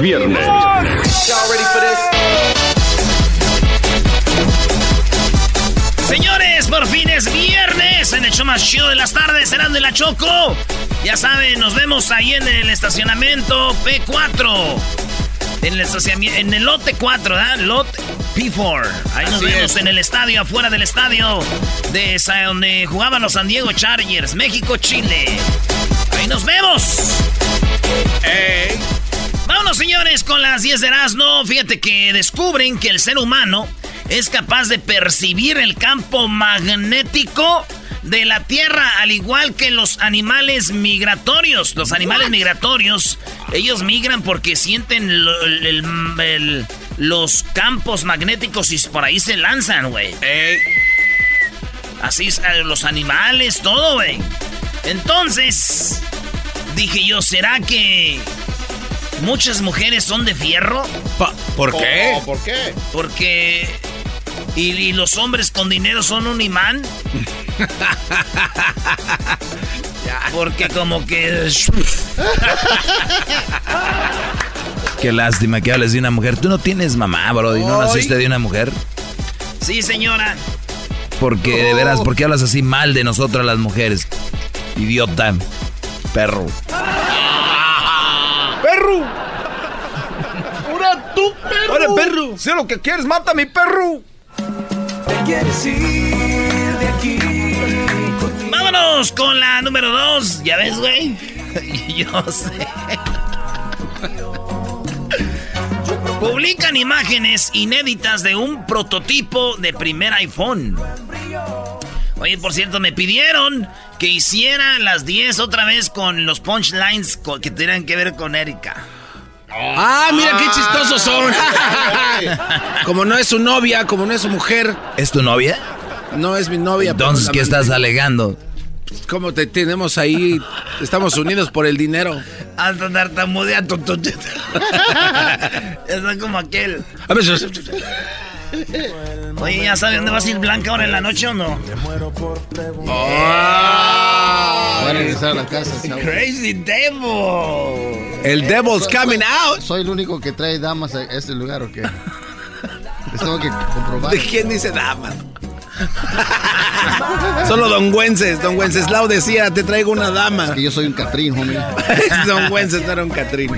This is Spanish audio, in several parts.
viernes. Señores, por fin es viernes en el show más chido de las tardes, serán de la Choco. Ya saben, nos vemos ahí en el estacionamiento P4. En el, estacionami- en el lote 4, ¿verdad? Lot P4. Ahí nos vemos es. en el estadio, afuera del estadio de donde jugaban los San Diego Chargers, México, Chile. Ahí nos vemos. Vámonos, señores, con las 10 de Erasmo. Fíjate que descubren que el ser humano es capaz de percibir el campo magnético de la Tierra, al igual que los animales migratorios. Los animales migratorios, ellos migran porque sienten el- el- el- los campos magnéticos y por ahí se lanzan, güey. Así es, eh, los animales, todo, güey. Entonces, dije yo, ¿será que muchas mujeres son de fierro? ¿Por qué? Oh, ¿Por qué? Porque... ¿Y, y los hombres con dinero son un imán? Porque como que... Qué lástima que hables de una mujer. Tú no tienes mamá, bro, y no naciste de una mujer. Sí, señora. Porque, de veras, ¿por qué hablas así mal de nosotras las mujeres? Idiota. Perro. ¡Perro! ¡Ahora tú, perro! ¡Ahora, perro! ¡Sé lo que quieres! ¡Mata a mi perro! Te quieres ir de aquí. Vámonos con la número dos. ¿Ya ves, güey? Yo sé. Publican imágenes inéditas de un prototipo de primer iPhone. Oye, por cierto, me pidieron que hiciera las 10 otra vez con los punchlines que tuvieran que ver con Erika. ¡Ah, mira qué chistosos son! como no es su novia, como no es su mujer. ¿Es tu novia? No es mi novia. pero Entonces, ¿qué estás alegando? ¿Cómo te tenemos ahí? Estamos unidos por el dinero. Hasta tartamudea. Está como aquel. A ver, Oye, ¿ya sabes dónde vas a ir Blanca ahora en la noche o no? Ah. Voy a regresar a la casa. chavo. Crazy Devil. El devil's coming out. ¿Soy el único que trae damas a este lugar o qué? Les tengo que comprobar. ¿De quién dice dama? Solo Don Güences. Don Wenceslao decía, te traigo una dama. Que yo soy un Catrín, homie. Don Güences no era un Catrín.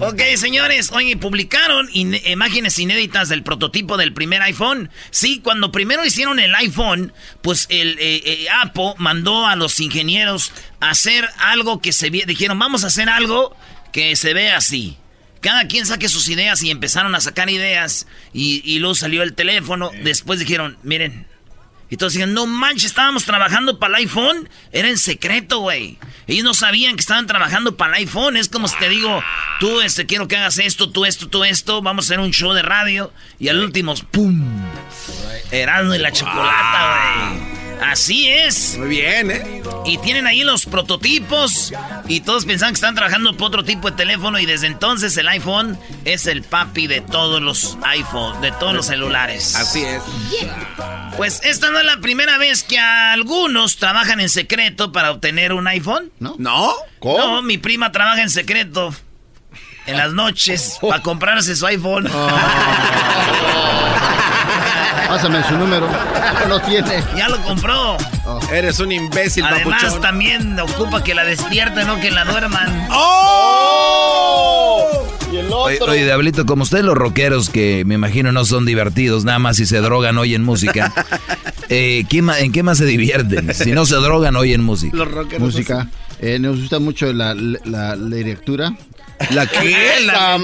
Ok, señores, oye, publicaron in- imágenes inéditas del prototipo del primer iPhone. Sí, cuando primero hicieron el iPhone, pues el eh, eh, Apple mandó a los ingenieros a hacer algo que se. Dijeron, vamos a hacer algo que se ve así. Cada quien saque sus ideas y empezaron a sacar ideas. Y, y luego salió el teléfono. Después dijeron, miren. Y todos dijeron, no manches, estábamos trabajando para el iPhone. Era en secreto, güey. Ellos no sabían que estaban trabajando para el iPhone. Es como si te digo, tú este, quiero que hagas esto, tú esto, tú esto. Vamos a hacer un show de radio. Y al último, ¡pum! Erasmo y la chocolata, güey. Así es. Muy bien, ¿eh? Y tienen ahí los prototipos y todos pensaban que están trabajando por otro tipo de teléfono y desde entonces el iPhone es el papi de todos los iPhone, de todos los celulares. Así es. Pues esta no es la primera vez que algunos trabajan en secreto para obtener un iPhone. ¿No? ¿No? No, mi prima trabaja en secreto en las noches para comprarse su iPhone. Pásame su número. No lo tiene. Ya lo compró. Eres un imbécil, Además, papuchón. también ocupa que la despierten, no que la duerman. ¡Oh! Y el otro. oye, Diablito, como ustedes los rockeros, que me imagino no son divertidos, nada más si se drogan oyen música, eh, ¿qué ma- ¿en qué más se divierten? Si no se drogan oyen música. Los rockeros. Música. Eh, nos gusta mucho la, la, la lectura. ¿La qué? La,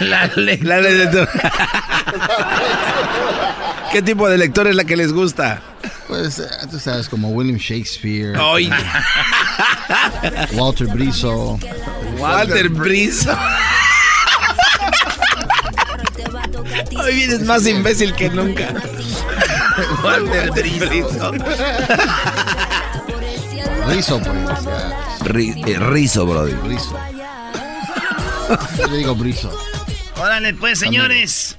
la, la- ¿Qué tipo de lector es la que les gusta? Pues eh, tú sabes, como William Shakespeare, Oye, Walter Brizo. Walter Brizo. Hoy vienes más imbécil que nunca. Walter Brizo. Brizo, pues. eh, rizo, brody. Brizo. Yo le digo Brizo. Órale, pues, señores.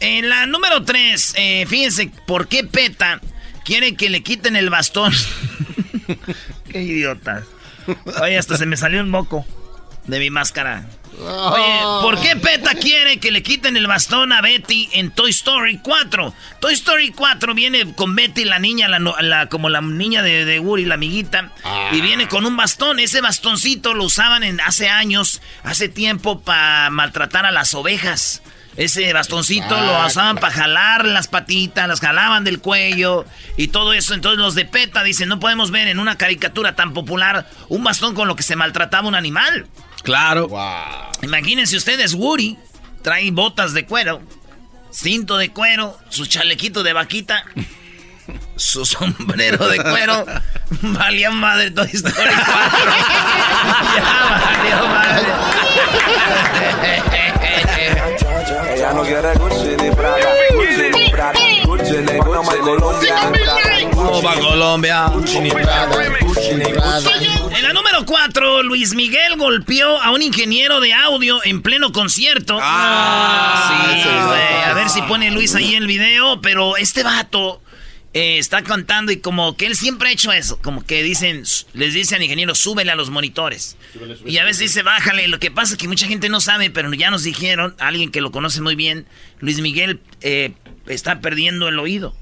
En la número 3, fíjense, ¿por qué PETA quiere que le quiten el bastón? qué idiota. Oye, hasta se me salió un moco de mi máscara. Oye, ¿por qué PETA quiere que le quiten el bastón a Betty en Toy Story 4? Toy Story 4 viene con Betty, la niña, la, la- como la niña de, de Woody, la amiguita, y viene con un bastón. Ese bastoncito lo usaban en, hace años, hace tiempo, para maltratar a las ovejas. Ese bastoncito lo usaban para jalar las patitas, las jalaban del cuello y todo eso. Entonces los de PETA dicen, no podemos ver en una caricatura tan popular un bastón con lo que se maltrataba un animal. Claro. Imagínense ustedes, Woody trae botas de cuero, cinto de cuero, su chalequito de vaquita, su sombrero de cuero. Valía madre Toy Story 4. ya valió madre. Ella no quiere Gucci ni Prada, Gucci ni Prada, Gucci ni Gucci ni Colombia. Opa, Colombia. En la número 4, Luis Miguel golpeó a un ingeniero de audio en pleno concierto. Ah, sí, sí, güey. A ver si pone Luis ahí el video. Pero este vato eh, está cantando y como que él siempre ha hecho eso. Como que dicen, les dice al ingeniero, súbele a los monitores. Y a veces dice, bájale. Lo que pasa es que mucha gente no sabe, pero ya nos dijeron, alguien que lo conoce muy bien, Luis Miguel eh, está perdiendo el oído.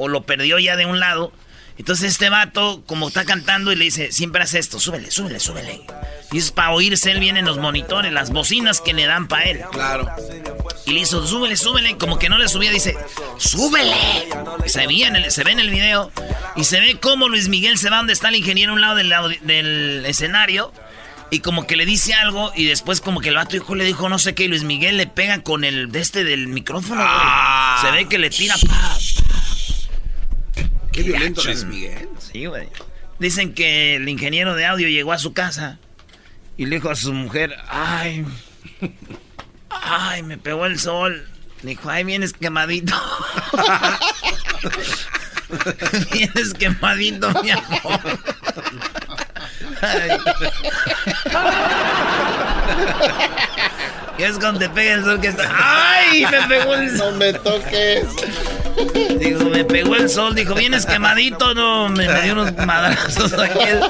O lo perdió ya de un lado. Entonces este vato, como está cantando, y le dice, siempre hace esto, súbele, súbele, súbele. Y es para oírse él bien en los monitores, las bocinas que le dan para él. Claro. Y le hizo, súbele, súbele, como que no le subía, dice, súbele. Se, veía en el, se ve en el video, y se ve cómo Luis Miguel se va donde está el ingeniero a un lado del, del escenario, y como que le dice algo, y después como que el vato hijo le dijo no sé qué, y Luis Miguel le pega con el de este del micrófono. Ah. Se ve que le tira, pa, Qué violento. Luis Miguel. Sí, güey. Dicen que el ingeniero de audio llegó a su casa y le dijo a su mujer, ay, ay, me pegó el sol. Le dijo, ay, vienes quemadito. vienes quemadito, mi amor. Ay. Y es cuando te pega el sol que está. ¡Ay! Me pegó el sol. No me toques. Digo, me pegó el sol, dijo, vienes quemadito, no, me, me dio unos madrazos aquel.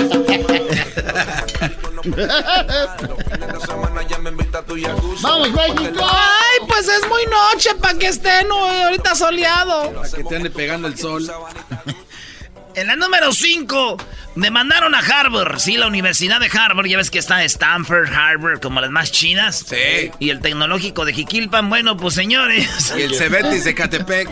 ¡Vamos, México! Ay, pues es muy noche para que esté no, ahorita soleado. Para que te ande pegando el sol. En la número 5, demandaron a Harvard, sí, la Universidad de Harvard, ya ves que está Stanford, Harvard, como las más chinas. Sí. Y el tecnológico de Jiquilpan, bueno, pues señores. Y el Cebetis de Catepec.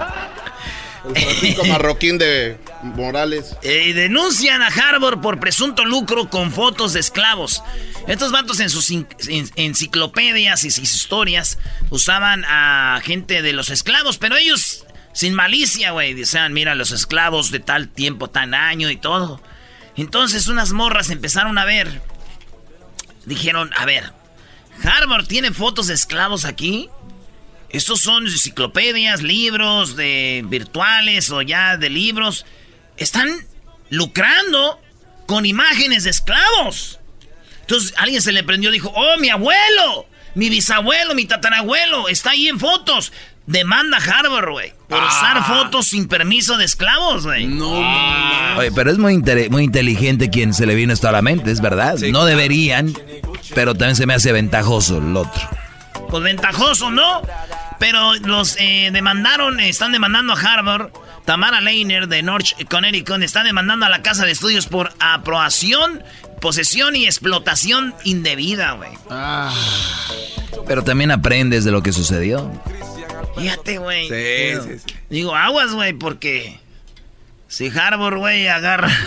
Francisco Marroquín de Morales. Eh, denuncian a Harvard por presunto lucro con fotos de esclavos. Estos vatos en sus en- en- enciclopedias y sus historias usaban a gente de los esclavos, pero ellos sin malicia, güey. Decían, mira, los esclavos de tal tiempo, tan año y todo. Entonces unas morras empezaron a ver. Dijeron, a ver, Harvard tiene fotos de esclavos aquí. Estos son enciclopedias, libros de virtuales o ya de libros. están lucrando con imágenes de esclavos. Entonces alguien se le prendió, dijo, oh, mi abuelo, mi bisabuelo, mi tatarabuelo, está ahí en fotos. Demanda a Harvard, güey, por usar fotos sin permiso de esclavos, güey. No, Oye, pero es muy, muy inteligente quien se le vino esto a la mente, es verdad. no deberían, pero también se me hace ventajoso el otro. Pues ventajoso, ¿no? Pero los eh, demandaron, están demandando a Harvard. Tamara Leiner de North Connecticut está demandando a la casa de estudios por aprobación, posesión y explotación indebida, güey. Pero también aprendes de lo que sucedió. Fíjate, güey. Sí, Digo, sí, sí. Digo, aguas, güey, porque si Harvard, güey, agarra...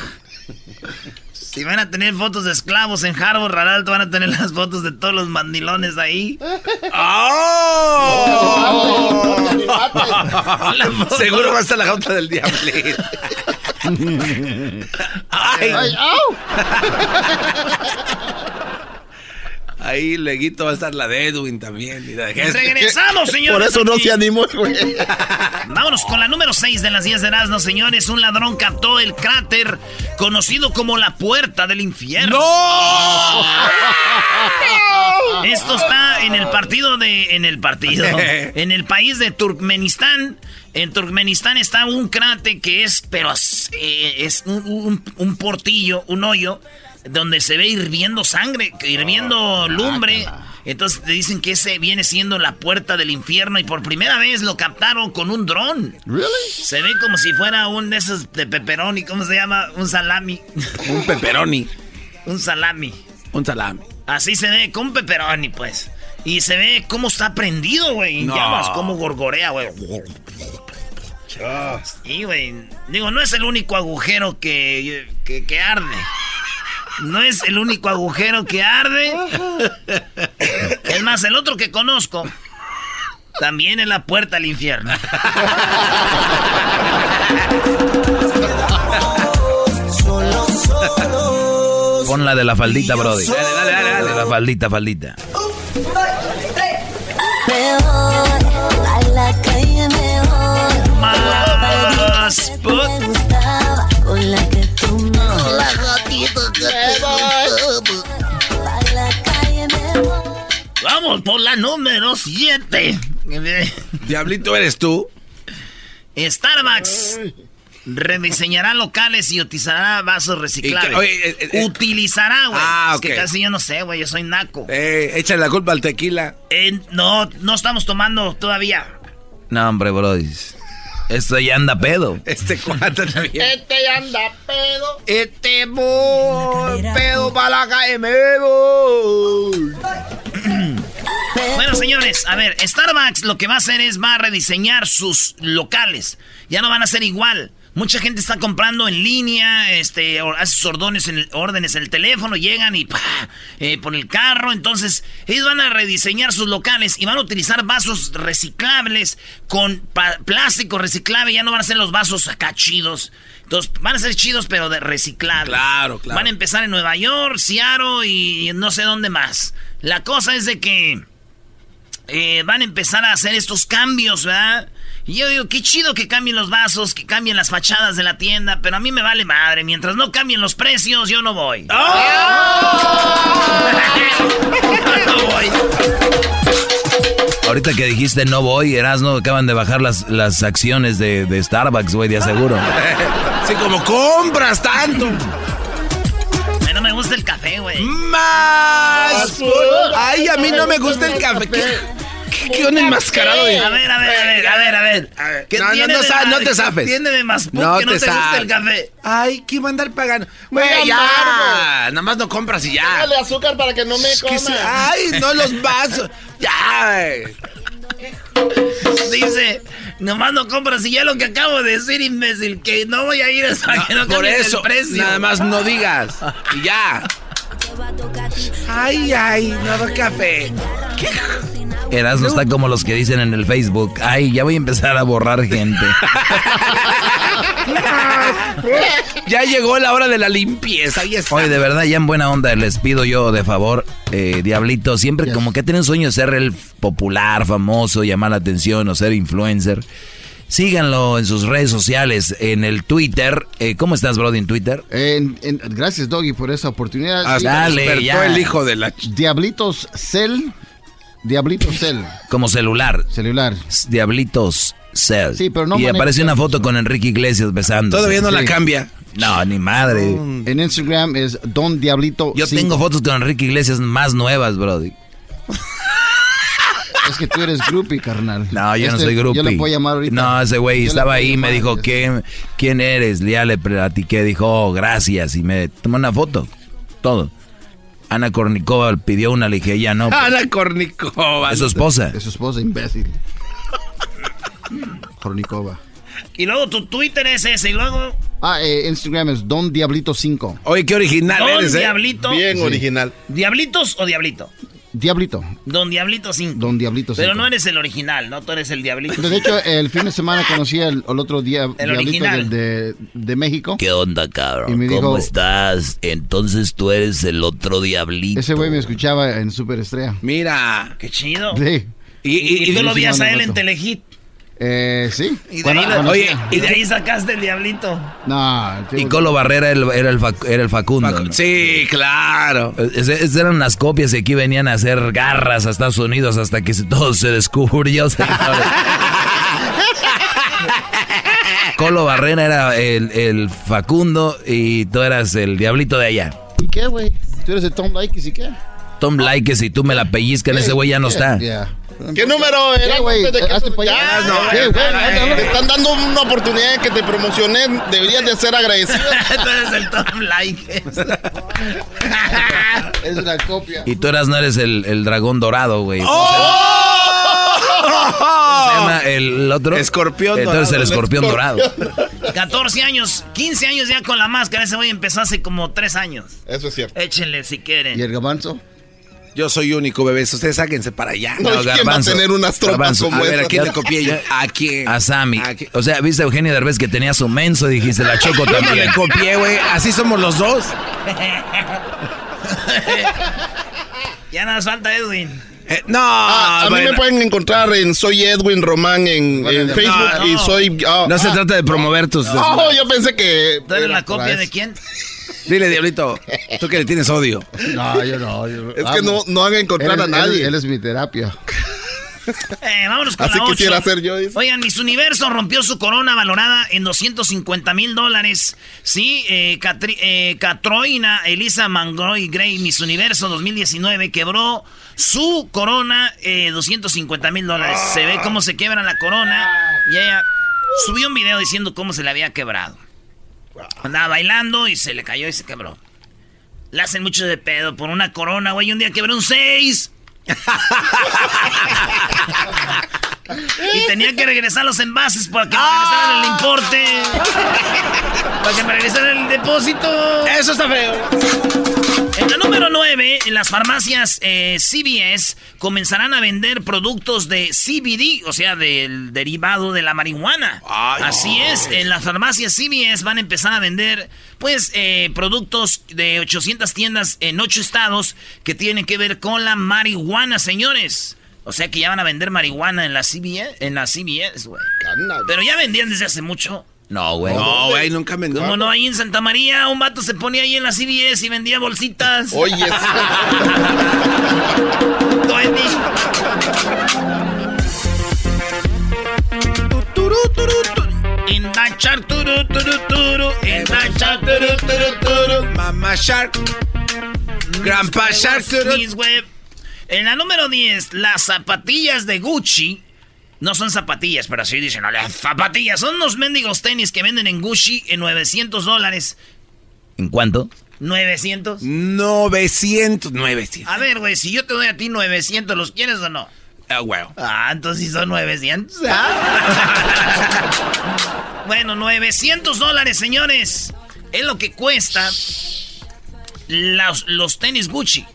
Si van a tener fotos de esclavos en Harvard, al alto van a tener las fotos de todos los mandilones ahí. Seguro va a estar la jauta del diablito. Ay, Ay, au. ahí leguito va a estar la de Edwin también. y la de Hesper. Regresamos, señores. Por eso no aquí. se animó, güey. Vámonos con la número 6 de las 10 de Erasmo, señores. Un ladrón captó el cráter conocido como la puerta del infierno. Esto está en el partido de. En el partido. en el país de Turkmenistán. En Turkmenistán está un cráter que es, pero es, es un, un- un portillo, un hoyo, donde se ve hirviendo sangre, hirviendo lumbre. Entonces te dicen que ese viene siendo la puerta del infierno y por primera vez lo captaron con un dron. ¿Really? Se ve como si fuera un de esos de pepperoni, ¿cómo se llama? Un salami. Un pepperoni. un salami. Un salami. Así se ve, con pepperoni, pues. Y se ve cómo está prendido, güey. No. llamas, cómo gorgorea, güey. Sí, güey. Digo, no es el único agujero que, que, que arde. No es el único agujero que arde. Es más, el otro que conozco también es la puerta al infierno. Pon la de la faldita, Brody. Dale, dale, dale, dale. La faldita, faldita. a la calle mejor. Más put- Me gustaba con la que me La gatita que. Vamos por la número 7. Diablito eres tú. Starbucks rediseñará locales y utilizará vasos reciclables. Oye, eh, eh, utilizará, güey. Ah, Es que casi yo no sé, güey. Yo soy naco. Eh, échale la culpa al tequila. Eh, no, no estamos tomando todavía. No, hombre, Brody. Esto ya anda pedo. Este cuate también. Este anda pedo. Este voy, pedo para la voy. Bueno, señores, a ver, Starbucks lo que va a hacer es va a rediseñar sus locales. Ya no van a ser igual. Mucha gente está comprando en línea, este, o hace sus órdenes en el, órdenes en el teléfono, llegan y pa, eh, por el carro. Entonces, ellos van a rediseñar sus locales y van a utilizar vasos reciclables con plástico reciclable. Ya no van a ser los vasos acá chidos. Entonces, van a ser chidos, pero de reciclable. Claro, claro. Van a empezar en Nueva York, Seattle y no sé dónde más. La cosa es de que eh, van a empezar a hacer estos cambios, ¿verdad? Y yo digo, qué chido que cambien los vasos, que cambien las fachadas de la tienda, pero a mí me vale madre. Mientras no cambien los precios, yo no voy. no voy. Ahorita que dijiste no voy, Erasno, acaban de bajar las, las acciones de, de Starbucks, güey, de aseguro. Sí, como compras tanto. A mí no me gusta el café, güey. Más. Ay, a mí no me gusta el café. ¿Qué, qué, qué onda enmascarado? A ver, a ver, a ver, a ver, a ver. ¿Qué No, no, no sa- no te qué zafes. tiene de más que no te sa- gusta el café? Ay, ¿qué va a andar pagando? Güey, ya. Nada más no compras y ya. Dale azúcar para que no me coma. Ay, no los vasos. Ya. Dice, nomás no compras y ya lo que acabo de decir, imbécil, que no voy a ir hasta que no Por eso, el precio. nada más no digas. Y ya. Ay, ay, nuevo café. Erasno está como los que dicen en el Facebook, ay, ya voy a empezar a borrar gente. Ya llegó la hora de la limpieza. Ahí está. Oye, de verdad, ya en buena onda, les pido yo de favor, eh, Diablito, siempre Yes. como que tienen un sueño de ser el popular, famoso, llamar la atención o ser influencer. Síganlo en sus redes sociales, en el Twitter. Eh, ¿Cómo estás, Brody, en Twitter? En- en- gracias, Doggy, por esa oportunidad. Ah, Sí, dale, despertó ya. el hijo de la... Diablitos Cell. Diablitos Cell. Como celular. Celular. Diablitos Cell. Sí, pero no Y aparece una foto con Enrique Iglesias besando. Todavía no la cambia. No, ni madre. En Instagram es Don Diablito. Yo tengo fotos con Enrique Iglesias más nuevas, Brody. Es que tú eres groupie, carnal. No, yo no Este, soy grupo. Yo le puedo llamar ahorita. No, ese güey estaba ahí y me dijo, ¿quién, ¿quién eres? Ya le platiqué, dijo, oh, gracias. Y me tomó una foto. Todo. Ana Kornikova pidió una, le dije, ya no. Ana Kornikova. Es su esposa. Es su esposa, imbécil. Kornikova. Y luego tu Twitter es ese, y luego... Ah, eh, Instagram es Don Diablito 5. Oye, qué original Don eres, ¿eh? Diablito. Bien Sí. original. ¿Diablitos o Diablito? Diablito. Don Diablito 5. Don Diablito 5. Pero no eres el original, ¿no? Tú eres el Diablito. De hecho, el fin de semana conocí al, al otro día El Diablito original. del de, de México. ¿Qué onda, Y cabrón? me ¿Cómo dijo- estás? Entonces tú eres el otro diablito. Ese güey me escuchaba en Superestrella. Mira. Qué chido. Sí. Y, y tú lo vías a él en. Telehit. Eh, sí. Y de, Bueno, ahí, lo- bueno, oye, y de ahí sacaste el Diablito. No, Y Colo Barrera era el, era el, Fac- era el Facundo. ¿no? Sí, claro. Es- Esas eran las copias y aquí venían a hacer garras a Estados Unidos hasta que todo se descubrió. Colo Barrera era el, el Facundo y tú eras el diablito de allá. ¿Y qué, güey? ¿Tú eres de Tom Likes y qué? Tom Likes, si tú me la pellizcas, ese güey ya no está. Ya. ¿Qué número era? ¿Qué, güey? ¿De qué- Hazte pa' allá. Ya, no, ¿Qué, güey? eh, Te están dando una oportunidad de que te promocioné. Deberías de ser agradecido. tú eres el Tom Like. Es una copia. Y tú eras, no eres el, el dragón dorado, güey. ¡Oh! ¿Cómo se llama el otro? Escorpión Entonces dorado. el escorpión dorado. 14 años, 15 años ya con la máscara. Ese güey empezó hace como 3 años. Eso es cierto. Échenle si quieren. ¿Y el gabanzo? Yo soy único, bebés. Ustedes sáquense para allá. No, ¿quién va a tener unas tropas como A ver, ¿a quién le copié yo? ¿A quién? A Sammy. ¿A quién? O sea, viste a Eugenio Derbez que tenía su menso y dijiste, la choco Yo no también. le copié, güey. Así somos los dos. Ya nada más falta Edwin. Eh, no, Ah, a mí bueno. me pueden encontrar en Soy Edwin Román en, en no, Facebook no. y soy. ah, No se ah, trata de promover tus... Oh, yo pensé que. ¿Tú eres la copia de quién? Dile, Diablito, tú que le tienes odio. No, yo no. yo Es que no, no van a encontrar Él, a nadie. él- él es mi terapia. Eh, vámonos con Así la ocho. quisiera ser yo, dice. Oigan, Miss Universo rompió su corona valorada en 250 mil dólares. Sí, eh, Catri- eh, Catroina Elisa Mangroy Gray, Miss Universo 2019, quebró su corona eh, 250 mil dólares. Se ve cómo se quiebra la corona y ella subió un video diciendo cómo se le había quebrado. Andaba bailando y se le cayó y se quebró. Le hacen mucho de pedo por una corona, güey. Un día quebró un 6. y tenía que regresar los envases para que me regresaran el importe. Para que me regresaran el depósito. Eso está feo. En la número 9, en las farmacias eh, CVS comenzarán a vender productos de CBD, o sea, del derivado de la marihuana. Así es, en las farmacias CVS van a empezar a vender, pues, eh, productos de 800 tiendas en 8 estados que tienen que ver con la marihuana, señores. O sea que ya van a vender marihuana en la CVS, en la CVS, güey. Pero ya vendían desde hace mucho. No, güey. No, güey, nunca me... ¿Cómo no? Ahí en Santa María un vato se ponía ahí en la CVS y vendía bolsitas. Oye, that chart, turu, turu, turu. That chart, turu, turu, turu. Mamá Shark. Grandpa Shark. Web. En la número 10, las zapatillas de Gucci. No son zapatillas, pero así dicen, no, las zapatillas. Son unos mendigos tenis que venden en Gucci en 900 dólares. ¿En cuánto? 900. 900, 900. A ver, güey, si yo te doy a ti 900, ¿los quieres o no? Ah, güey. Ah, entonces sí son 900. Ah. bueno, 900 dólares, señores. Es lo que cuesta los, los tenis Gucci.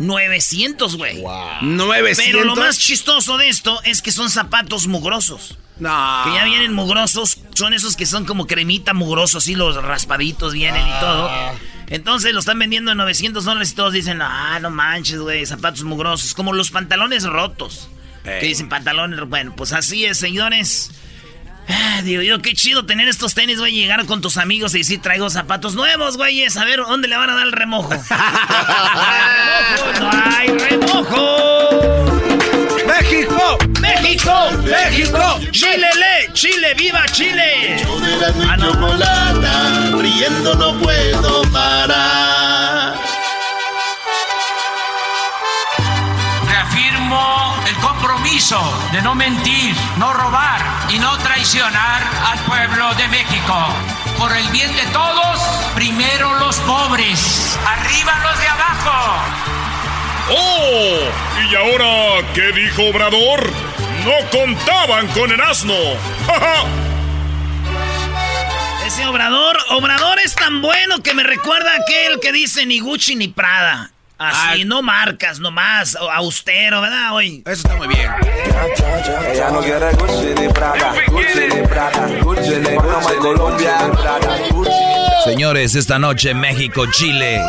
900, güey. 900. Pero lo más chistoso de esto es que son zapatos mugrosos. No. Que ya vienen mugrosos. Son esos que son como cremita mugrosos, y los raspaditos vienen y todo. Entonces lo están vendiendo en 900 dólares y todos dicen, ah, no manches, güey, zapatos mugrosos. Como los pantalones rotos. Que dicen pantalones, bueno, pues así es, señores. Ah, digo yo, qué chido tener estos tenis, güey, llegar con tus amigos y decir, traigo zapatos nuevos, güeyes, a ver, ¿dónde le van a dar el remojo? ¡No hay remojo! ¡México! ¡México! ¡México! ¡Chile, le! ¡Chile, viva Chile! Yo de la Ah, no. riendo no puedo parar. Compromiso de no mentir, no robar y no traicionar al pueblo de México. Por el bien de todos, primero los pobres, arriba los de abajo. ¡Oh! ¿Y ahora qué dijo Obrador? No contaban con el asno. ¡Ja, ja! Ese Obrador, Obrador es tan bueno que me recuerda a aquel que dice ni Gucci ni Prada. Así, no marcas, nomás, austero, ¿verdad? Hoy. Eso está muy bien. Ella no quiere Gucci ni Prada, Gucci ni Prada, Gucci ni Colombia, Prada, Gucci. Señores, esta noche México, Chile.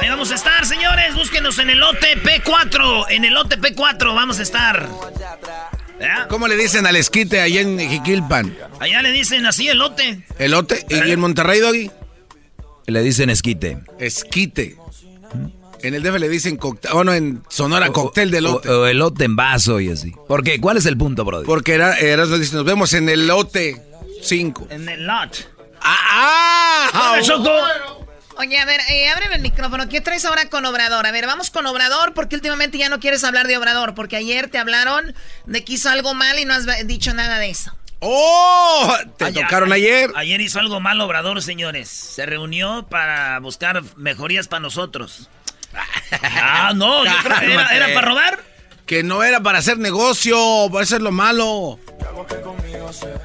Ahí vamos a estar, señores. Búsquenos en el lote P4. En el lote P4 vamos a estar. ¿Ya? ¿Cómo le dicen al esquite allá en Jiquilpan? Allá le dicen así elote. ¿Elote? ¿Y en Monterrey, Doggy? Le dicen esquite. Esquite. En el DF le dicen cóctel. Bueno, en Sonora, cóctel de elote. O, o elote en vaso y así. ¿Por qué? ¿Cuál es el punto, Brody? Porque era, era, dice, nos vemos en el lote 5. En el lot. ¡Ah! ah ¡Dale, Choco! Oye, a ver, eh, ábreme el micrófono. ¿Qué traes ahora con Obrador? A ver, vamos con Obrador porque últimamente ya no quieres hablar de Obrador porque ayer te hablaron de que hizo algo mal y no has dicho nada de eso. ¡Oh! Te Ayer- tocaron ayer. Ayer hizo algo mal Obrador, señores. Se reunió para buscar mejorías para nosotros. Ah, no, yo creo que era, para robar. Que no era para hacer negocio, para hacer lo malo.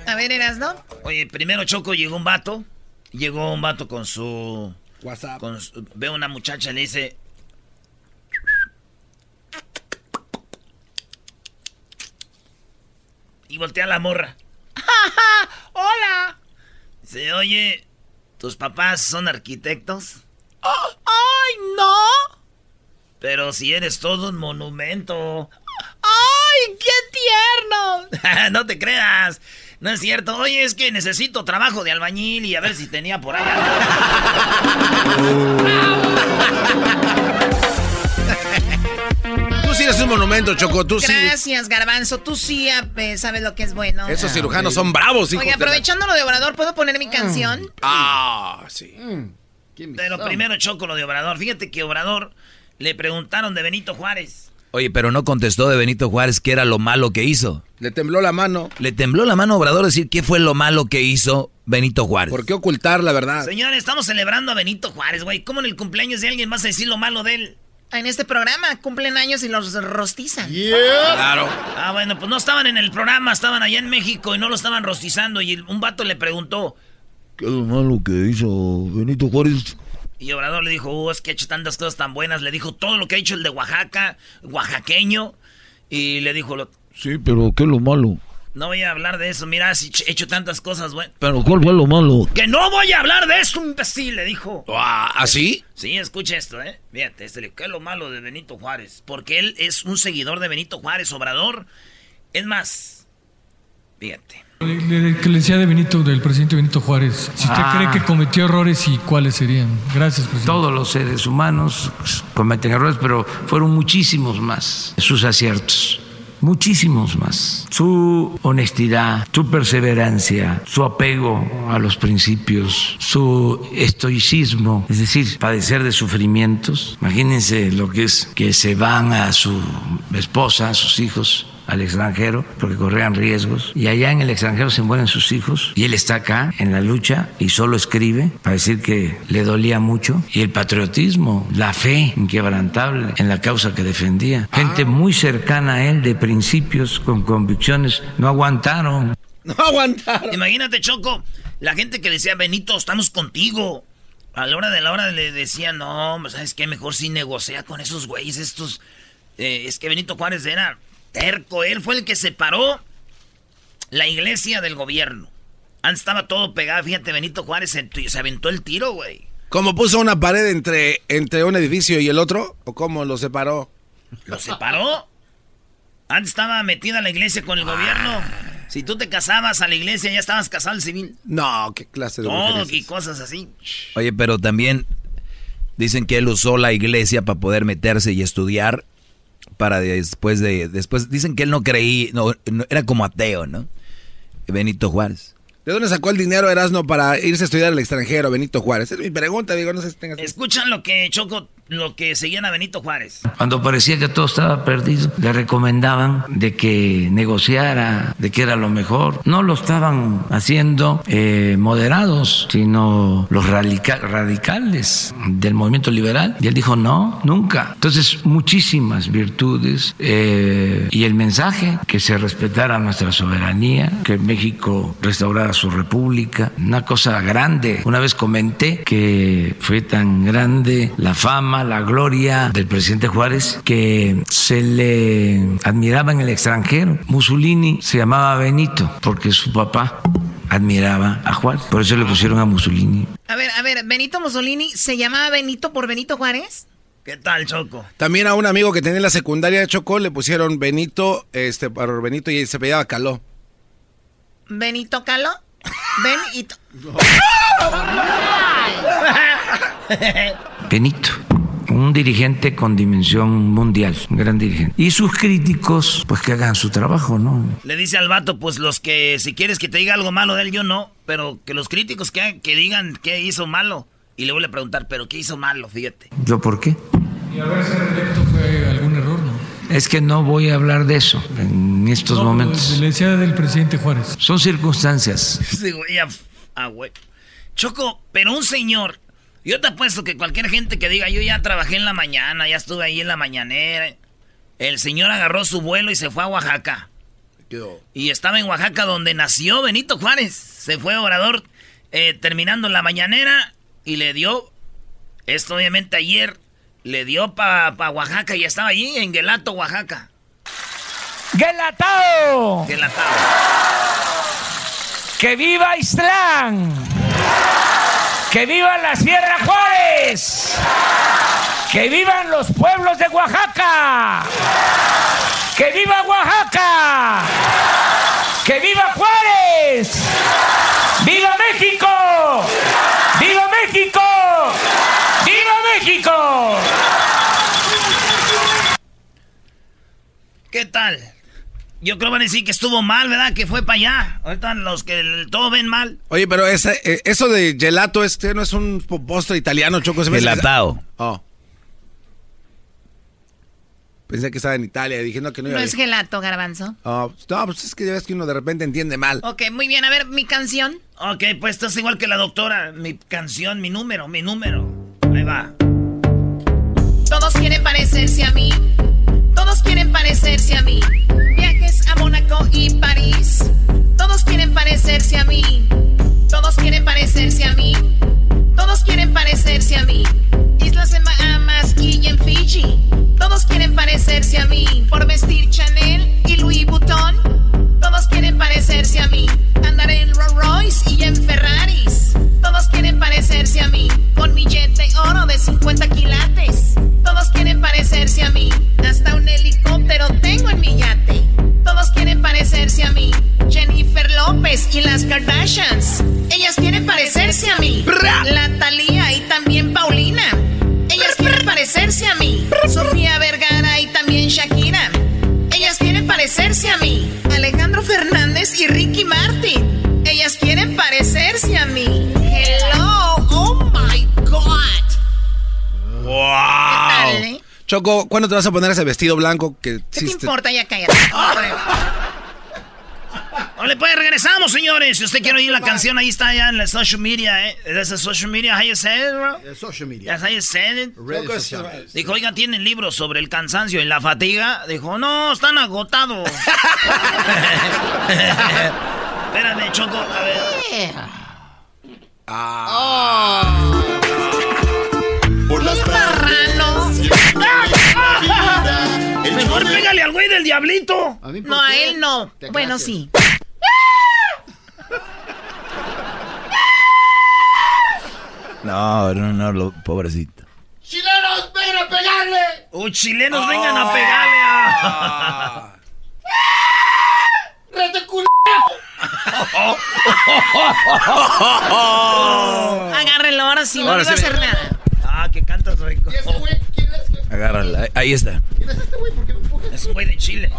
A ver, eras, ¿no? Oye, primero Choco llegó un vato. Llegó un vato con su. WhatsApp. Con su- ve a una muchacha y le dice. Y voltea a la morra. ¡Hola! Dice, oye, ¿tus papás son arquitectos? ¡Ay, no! Pero si eres todo un monumento. ¡Ay, qué tierno! no te creas. No es cierto. Oye, es que necesito trabajo de albañil y a ver si tenía por allá. Tú eres un monumento, Choco. Tú sí. Gracias, Garbanzo. Tú sí eh, sabes lo que es bueno. Esos cirujanos son bravos, hijos Oye, aprovechando lo de Obrador, ¿puedo poner mi canción? Ah, sí. Pero primero Choco lo de Obrador. Fíjate que Obrador le preguntaron de Benito Juárez. Oye, pero no contestó de Benito Juárez qué era lo malo que hizo. Le tembló la mano. Le tembló la mano a Obrador decir qué fue lo malo que hizo Benito Juárez. ¿Por qué ocultar la verdad? Señores, estamos celebrando a Benito Juárez, güey. ¿Cómo en el cumpleaños de alguien vas a decir lo malo de él? En este programa cumplen años y los rostizan. Claro. Ah, bueno, pues no estaban en el programa, estaban allá en México y no lo estaban rostizando. Y un vato le preguntó. ¿Qué es lo malo que hizo Benito Juárez? Y Obrador le dijo, oh, es que ha hecho tantas cosas tan buenas. Le dijo todo lo que ha hecho el de Oaxaca, oaxaqueño. Y le dijo, lo- Sí, pero ¿qué es lo malo? No voy a hablar de eso. Mira, si he hecho tantas cosas buenas. Pero ¿cuál fue lo malo? Que no voy a hablar de eso, imbécil, le dijo. ¿Así? Sí, escucha esto, ¿eh? Fíjate, este, ¿qué es lo malo de Benito Juárez? Porque él es un seguidor de Benito Juárez, Obrador. Es más, fíjate. Le- Que le decía de Benito, del presidente Benito Juárez. Si usted Ah. cree que cometió errores y cuáles serían. Gracias, presidente. Todos los seres humanos cometen errores, pero fueron muchísimos más sus aciertos. Muchísimos más. Su honestidad, su perseverancia, su apego a los principios, su estoicismo, es decir, padecer de sufrimientos. Imagínense lo que es que se van a su esposa, a sus hijos, al extranjero porque corrían riesgos y allá en el extranjero se mueren sus hijos y él está acá en la lucha y solo escribe para decir que le dolía mucho y el patriotismo, la fe inquebrantable en la causa que defendía. Gente muy cercana a él de principios con convicciones no aguantaron. No aguantaron. Imagínate, Choco, la gente que decía, Benito, estamos contigo. A la hora de la hora le decía, no, ¿sabes qué? Mejor sí negocia con esos güeyes, estos... eh, es que Benito Juárez era terco, él fue el que separó la iglesia del gobierno. Antes estaba todo pegado, fíjate, Benito Juárez se, se aventó el tiro, güey. ¿Cómo puso una pared entre, entre un edificio y el otro? ¿O cómo lo separó? Lo separó. Antes estaba metida la iglesia con el gobierno. Si tú te casabas a la iglesia, ya estabas casado al civil. No, qué clase de Todo y cosas así. Oye, pero también dicen que él usó la iglesia para poder meterse y estudiar para después de después dicen que él no creí, no, no- era como ateo, ¿no? Benito Juárez. ¿De dónde sacó el dinero Erasmo para irse a estudiar al extranjero, Benito Juárez? Es mi pregunta, digo, no sé si tengas... Escuchan lo que Choco, lo que seguían a Benito Juárez. Cuando parecía que todo estaba perdido, le recomendaban de que negociara, de que era lo mejor. No lo estaban haciendo eh, moderados, sino los radica- radicales del movimiento liberal. Y él dijo, no, nunca. Entonces, muchísimas virtudes eh, y el mensaje que se respetara nuestra soberanía, que México restaurara su república, una cosa grande. Una vez comenté que fue tan grande la fama, la gloria del presidente Juárez que se le admiraba en el extranjero. Mussolini se llamaba Benito porque su papá admiraba a Juárez. Por eso le pusieron a Mussolini. A ver, a ver, Benito Mussolini se llamaba Benito por Benito Juárez. ¿Qué tal, Choco? También a un amigo que tenía en la secundaria de Chocó le pusieron Benito, este, por Benito y se apellidaba Caló. Benito Calo. Benito. Benito. Un dirigente con dimensión mundial, un gran dirigente. Y sus críticos, pues que hagan su trabajo, ¿no? Le dice al vato, pues los que, si quieres que te diga algo malo de él, yo no. Pero que los críticos que, que digan qué hizo malo. Y le voy a preguntar, ¿pero qué hizo malo? Fíjate. ¿Yo por qué? Y haberse reelecto fue algún error, ¿no? Es que no voy a hablar de eso en estos No, momentos. Le decía del presidente Juárez. Son circunstancias. Sí, güey, ya, ah, güey. Choco, pero un señor. Yo te apuesto que cualquier gente que diga, yo ya trabajé en la mañana, ya estuve ahí en la mañanera. El señor agarró su vuelo y se fue a Oaxaca. Y estaba en Oaxaca donde nació Benito Juárez. Se fue Obrador eh, terminando la mañanera y le dio, esto obviamente ayer, le dio para pa Oaxaca y estaba allí en Gelato, Oaxaca. ¡Gelatao! Gelatado. ¡Que viva Islán! ¡Que viva la Sierra Juárez! ¡Que vivan los pueblos de Oaxaca! ¡Que viva Oaxaca! ¡Que viva Juárez! ¡Viva México! ¡Viva México! ¡Viva México! ¿Qué tal? Yo creo que van a decir que estuvo mal, ¿verdad? Que fue para allá. Ahorita los que todo ven mal. Oye, pero esa- eh, eso de gelato este no es un po- postre italiano, Choco. se me Gelatao. Oh. Pensé que estaba en Italia, diciendo que no No iba es gelato, garbanzo. Oh, no, pues es que ya ves que uno de repente entiende mal. Ok, muy bien. A ver, mi canción. Ok, pues estás igual que la doctora. Mi canción, mi número, mi número. Ahí va. Todos quieren parecerse a mí. Todos quieren parecerse a mí. Viajes a Mónaco y París. Todos quieren parecerse a mí. Todos quieren parecerse a mí. Todos quieren parecerse a mí. Islas en Bahamas y en Fiji. Todos quieren parecerse a mí. Por vestir Chanel y Louis Vuitton. Todos quieren parecerse Choco, ¿cuándo te vas a poner ese vestido blanco que ¿Qué te importa? Ya cállate. Vale, pues regresamos, señores. Si usted quiere oír la canción, ahí está ya en la social media, ¿eh? ¿Es social media? How you say it, bro? Social media. That's how you say it. Redes sociales. Dijo, oiga, ¿tienen libros sobre el cansancio y la fatiga? Dijo, no, están agotados. Espérame, Choco, a ver. Por las Mejor pégale al güey del diablito. No, a él no. Bueno, sí. No, no, no, lo- pobrecito. ¡Chilenos, ven a pegarle! ¡Uy, chilenos, vengan a pegarle! a- ¡Rete culera! Agárrenlo, ahora sí, no Ahora le va a hacer nada. Ah, que cantas rico. Agárrala, ahí- está. Es un güey de Chile.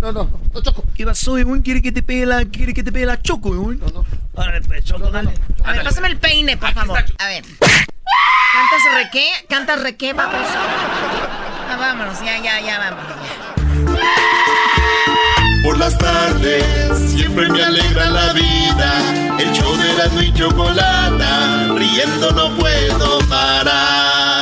No, no, no, Choco. ¿Qué pasó, güey? ¿Quiere que te pegue la, quiere que te pegue la choco, güey? No, no. Órale, pues, choco, dale. A ver, pásame el peine, por favor. A ver. ¿Cantas requé? ¿Cantas requé, vamos? Ah, vámonos, ya, ya, ya, vámonos. ya. Por las tardes siempre me alegra la vida. El show de la y chocolata, riendo no puedo parar.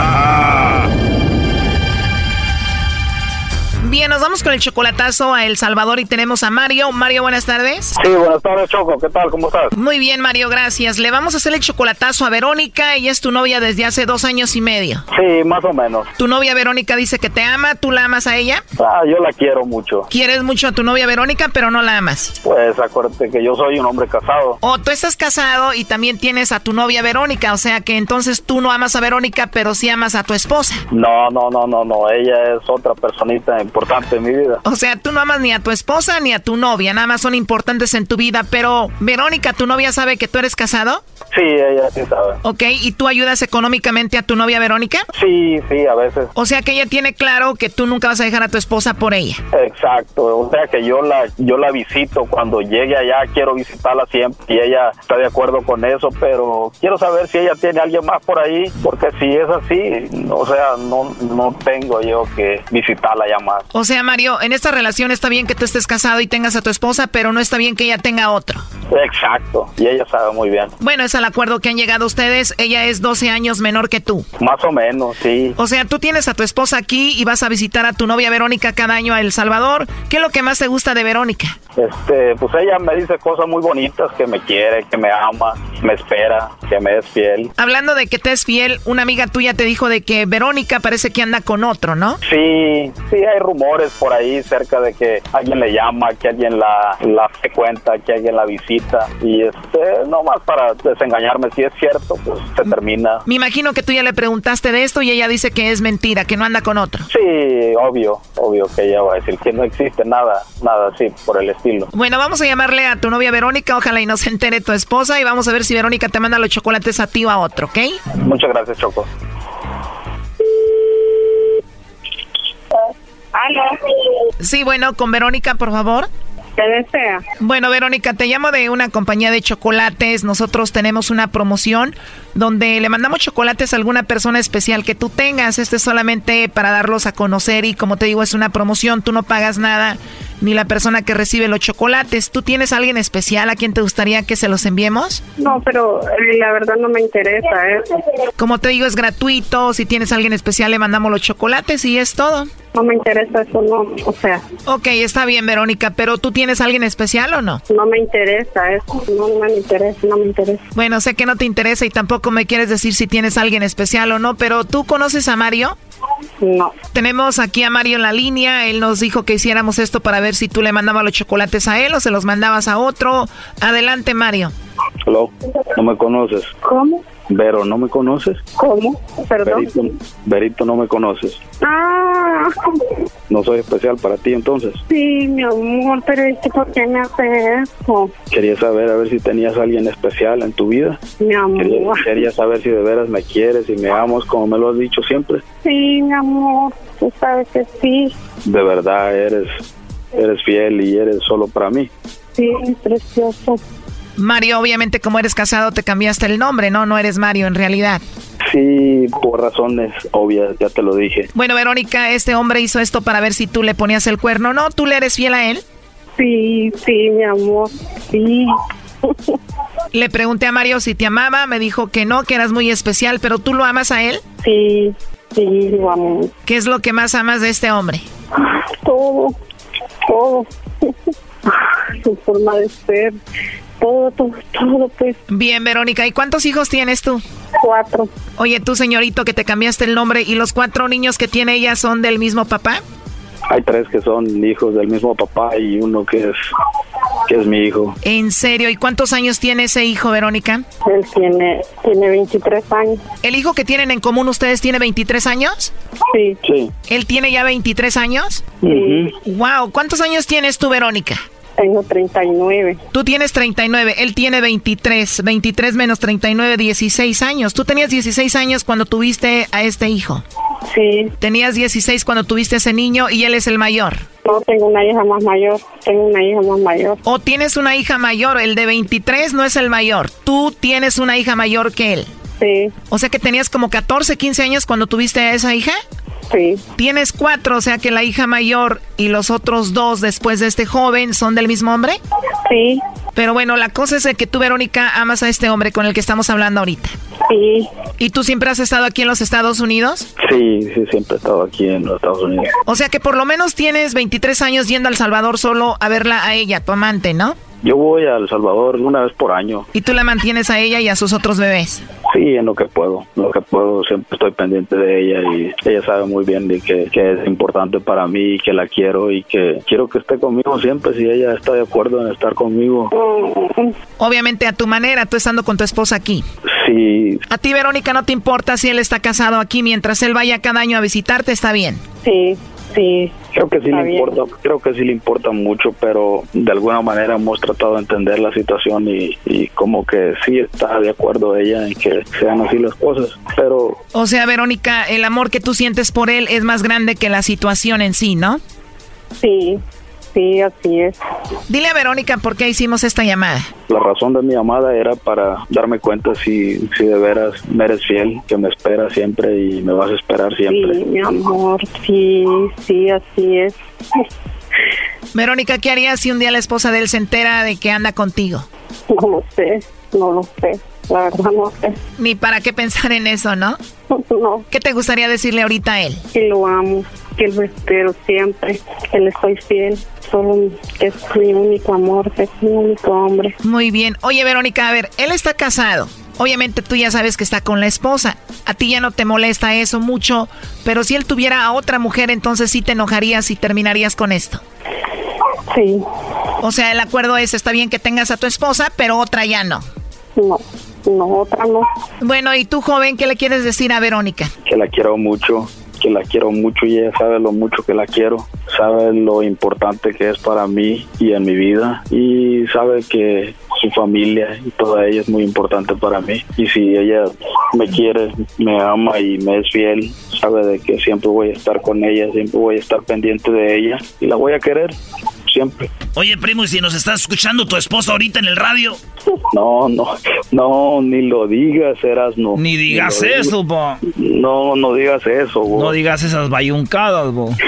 nos vamos con el chocolatazo a El Salvador y tenemos a Mario. Mario, buenas tardes. Sí, buenas tardes, Choco. ¿Qué tal? ¿Cómo estás? Muy bien, Mario, gracias. Le vamos a hacer el chocolatazo a Verónica. Ella es tu novia desde hace dos años y medio. Sí, más o menos. Tu novia Verónica dice que te ama, ¿tú la amas a ella? Ah, yo la quiero mucho. Quieres mucho a tu novia Verónica, pero no la amas. Pues acuérdate que yo soy un hombre casado. O tú estás casado y también tienes a tu novia Verónica, o sea que entonces tú no amas a Verónica, pero sí amas a tu esposa. No, no, no, no, no. Ella es otra personita importante en mi vida. O sea, tú no amas ni a tu esposa ni a tu novia, nada más son importantes en tu vida, pero Verónica, ¿tu novia sabe que tú eres casado? Sí, ella sí sabe. Ok, ¿y tú ayudas económicamente a tu novia Verónica? Sí, sí, a veces. O sea que ella tiene claro que tú nunca vas a dejar a tu esposa por ella. Exacto. O sea que yo la, yo la visito cuando llegue allá. Quiero visitarla siempre y ella está de acuerdo con eso. Pero quiero saber si ella tiene a alguien más por ahí, porque si es así, o sea, no, no tengo yo que visitarla ya más. O sea, Mario, en esta relación está bien que tú estés casado y tengas a tu esposa, pero no está bien que ella tenga otro. Exacto. Y ella sabe muy bien. Bueno, es el acuerdo que han llegado ustedes. Ella es 12 años menor que tú. Más o menos, sí. O sea, tú tienes a tu esposa aquí y vas a visitar a tu novia Verónica cada año a El Salvador. ¿Qué es lo que más te gusta de Verónica? Este, pues ella me dice cosas muy bonitas, que me quiere, que me ama, me espera, que me es fiel. Hablando de que te es fiel, una amiga tuya te dijo de que Verónica parece que anda con otro, ¿no? Sí, sí, hay rumores por ahí cerca de que alguien le llama, que alguien la, la frecuenta, que alguien la visita. Y este, nomás para desengañarme, si es cierto, pues se termina. Me imagino que tú ya le preguntaste de esto y ella dice que es mentira, que no anda con otro. Sí, obvio, obvio que ella va a decir que no existe nada, nada así por el estilo. Bueno, vamos a llamarle a tu novia Verónica, ojalá y no se entere tu esposa y vamos a ver si Verónica te manda los chocolates a ti o a otro, ¿ok? Muchas gracias, Choco. Sí, bueno, con Verónica, por favor. ¿Qué desea? Bueno, Verónica, te llamo de una compañía de chocolates. Nosotros tenemos una promoción donde le mandamos chocolates a alguna persona especial que tú tengas. Este es solamente para darlos a conocer y como te digo, es una promoción. Tú no pagas nada, ni la persona que recibe los chocolates. ¿Tú tienes a alguien especial a quien te gustaría que se los enviemos? No, pero eh, la verdad no me interesa eso. Como te digo, es gratuito. Si tienes a alguien especial, le mandamos los chocolates y es todo. No me interesa eso, no, o sea. Ok, está bien, Verónica, pero ¿tú tienes a alguien especial o no? No me interesa eso, no, no me interesa, no me interesa. Bueno, sé que no te interesa y tampoco me quieres decir si tienes a alguien especial o no, pero ¿tú conoces a Mario? No. Tenemos aquí a Mario en la línea, él nos dijo que hiciéramos esto para ver si tú le mandabas los chocolates a él o se los mandabas a otro. Adelante, Mario. Hello, no me conoces. ¿Cómo? Vero, ¿no me conoces? ¿Cómo? Perdón. Verito, Verito, no me conoces. Ah, No soy especial para ti entonces. sí, mi amor, pero es que ¿por qué me hace eso? Quería saber a ver si tenías a alguien especial en tu vida. Mi Quería, amor. quería saber si de veras me quieres y me amas como me lo has dicho siempre. Sí, mi amor, tú sabes que sí. De verdad eres eres fiel y eres solo para mí. Sí, precioso. Mario, obviamente como eres casado te cambiaste el nombre, ¿no? No eres Mario en realidad. Sí, por razones obvias, ya te lo dije. Bueno, Verónica, este hombre hizo esto para ver si tú le ponías el cuerno, ¿no? ¿Tú le eres fiel a él? Sí, sí, mi amor, sí. Le pregunté a Mario si te amaba, me dijo que no, que eras muy especial, pero ¿tú lo amas a él? Sí, sí, lo amo. ¿Qué es lo que más amas de este hombre? Todo, todo. Su forma de ser, todo, todo, todo, pues. Bien, Verónica, ¿y cuántos hijos tienes tú? Cuatro. Oye, tú, señorito, que te cambiaste el nombre, ¿y los cuatro niños que tiene ella son del mismo papá? Hay tres que son hijos del mismo papá y uno que es que es mi hijo. ¿En serio? ¿Y cuántos años tiene ese hijo, Verónica? Él tiene, tiene 23 años. ¿El hijo que tienen en común ustedes tiene 23 años? Sí. Sí. ¿Él tiene ya 23 años? Sí. Wow, ¿cuántos años tienes tú, Verónica? Tengo 39. Tú tienes 39, él tiene 23. 23 menos 39, 16 años. Tú tenías 16 años cuando tuviste a este hijo. Sí. Tenías 16 cuando tuviste ese niño y él es el mayor. No, tengo una hija más mayor. Tengo una hija más mayor. O tienes una hija mayor, el de 23 no es el mayor. Tú tienes una hija mayor que él. Sí. O sea que tenías como 14, 15 años cuando tuviste a esa hija. Sí. Tienes cuatro, o sea que la hija mayor y los otros dos después de este joven son del mismo hombre. Sí. Pero bueno, la cosa es que tú, Verónica, amas a este hombre con el que estamos hablando ahorita. Sí. ¿Y tú siempre has estado aquí en los Estados Unidos? Sí, sí, siempre he estado aquí en los Estados Unidos. O sea que por lo menos tienes 23 años yendo a El Salvador solo a verla a ella, tu amante, ¿no? Yo voy a El Salvador una vez por año. Y tú la mantienes a ella y a sus otros bebés. Sí, en lo que puedo. En lo que puedo, siempre estoy pendiente de ella y ella sabe muy bien de que, que es importante para mí y que la quiero y que quiero que esté conmigo siempre si ella está de acuerdo en estar conmigo. Obviamente a tu manera, tú estando con tu esposa aquí. Sí, A ti, Verónica, no te importa si él está casado aquí mientras él vaya cada año a visitarte, está bien. Sí, sí. Creo que sí le bien. importa, creo que sí le importa mucho, pero de alguna manera hemos tratado de entender la situación y, y como que sí está de acuerdo ella en que sean así las cosas, pero O sea, Verónica, el amor que tú sientes por él es más grande que la situación en sí, ¿no? Sí, sí, así es. Dile a Verónica por qué hicimos esta llamada. la razón de mi llamada era para darme cuenta si, si de veras me eres fiel, que me esperas siempre y me vas a esperar siempre. Sí, mi amor, sí, sí, así es. Verónica, ¿qué harías si un día la esposa de él se entera de que anda contigo? No lo sé, no lo sé. La verdad no sé. Ni para qué pensar en eso, ¿no? No, ¿Qué te gustaría decirle ahorita a él? que lo amo, que lo espero siempre, que le estoy fiel. Solo es mi único amor, es mi único hombre. Muy bien. Oye, Verónica, a ver, él está casado. Obviamente tú ya sabes que está con la esposa. A ti ya no te molesta eso mucho, pero si él tuviera a otra mujer, entonces sí te enojarías y terminarías con esto. Sí, O sea, el acuerdo es, está bien que tengas a tu esposa, pero otra ya no. no, no, otra no. Bueno, ¿y tú, joven, qué le quieres decir a Verónica? que la quiero mucho, que la quiero mucho y ella sabe lo mucho que la quiero, sabe lo importante que es para mí y en mi vida y sabe que su familia y toda ella es muy importante para mí y si ella me quiere, me ama y me es fiel, sabe de que siempre voy a estar con ella, siempre voy a estar pendiente de ella y la voy a querer siempre. Oye, primo, y si nos estás escuchando tu esposa ahorita en el radio, No, no, no, ni lo digas, Erasno. ni digas eso, bo. No, no digas eso, bo. No digas esas bayuncadas, bo.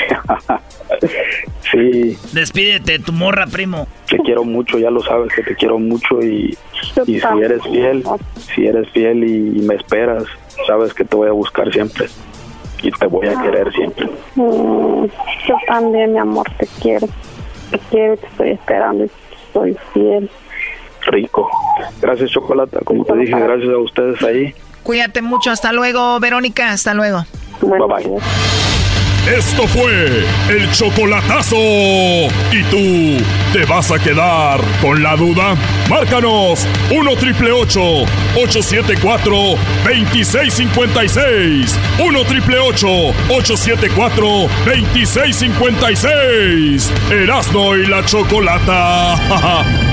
Sí, Despídete de tu morra, primo. te quiero mucho, ya lo sabes que te quiero mucho y, si eres fiel, si eres fiel y, me esperas, sabes que te voy a buscar siempre y te voy a querer siempre. Mm, yo también, mi amor, te quiero. Te quiero, te estoy esperando y soy fiel. Rico. Gracias, Chocolata. Como te dije, gracias a ustedes ahí. Cuídate mucho. Hasta luego, Verónica. Hasta luego. Bye bye. Esto fue el chocolatazo. ¿Y tú te vas a quedar con la duda? Márcanos 1 triple 874 2656. 1 triple 874 2656. Erasno y la chocolata.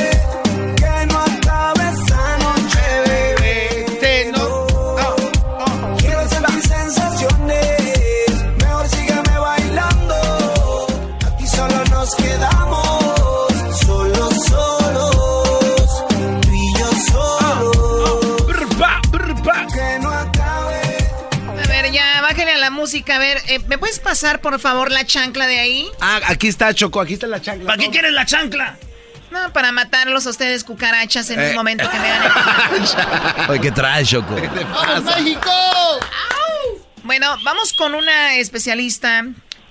música. A ver, eh, ¿me puedes pasar, por favor, la chancla de ahí? Ah, aquí está, Choco, aquí está la chancla. ¿Para qué quieres la chancla? No, para matarlos a ustedes cucarachas en Eh. un momento que me el... Oye, qué trash, Choco. ¡Vamos, México! Bueno, vamos con una especialista,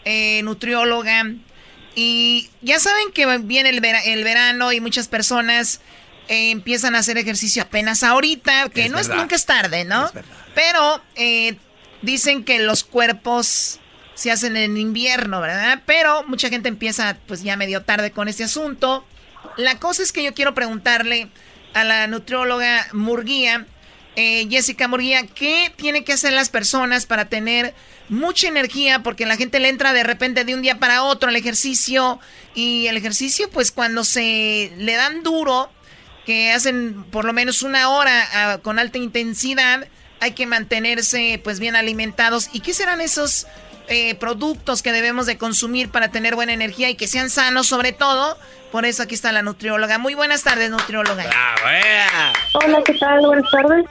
eh, nutrióloga. Y ya saben que viene el, vera- el verano y muchas personas eh, empiezan a hacer ejercicio apenas ahorita, que Es no es verdad. nunca es tarde, ¿no? Pero eh, dicen que los cuerpos se hacen en invierno, ¿verdad? Pero mucha gente empieza pues ya medio tarde con este asunto. La cosa es que yo quiero preguntarle a la nutrióloga Murguía, eh, Jessica Murguía, ¿qué tienen que hacer las personas para tener mucha energía? Porque la gente le entra de repente de un día para otro al ejercicio y el ejercicio pues cuando se le dan duro, que hacen por lo menos una hora ah, con alta intensidad, hay que mantenerse pues bien alimentados. ¿Y qué serán esos eh, productos que debemos de consumir para tener buena energía y que sean sanos sobre todo? Por eso aquí está la nutrióloga. Muy buenas tardes, nutrióloga. Hola, ¿qué tal? Buenas tardes.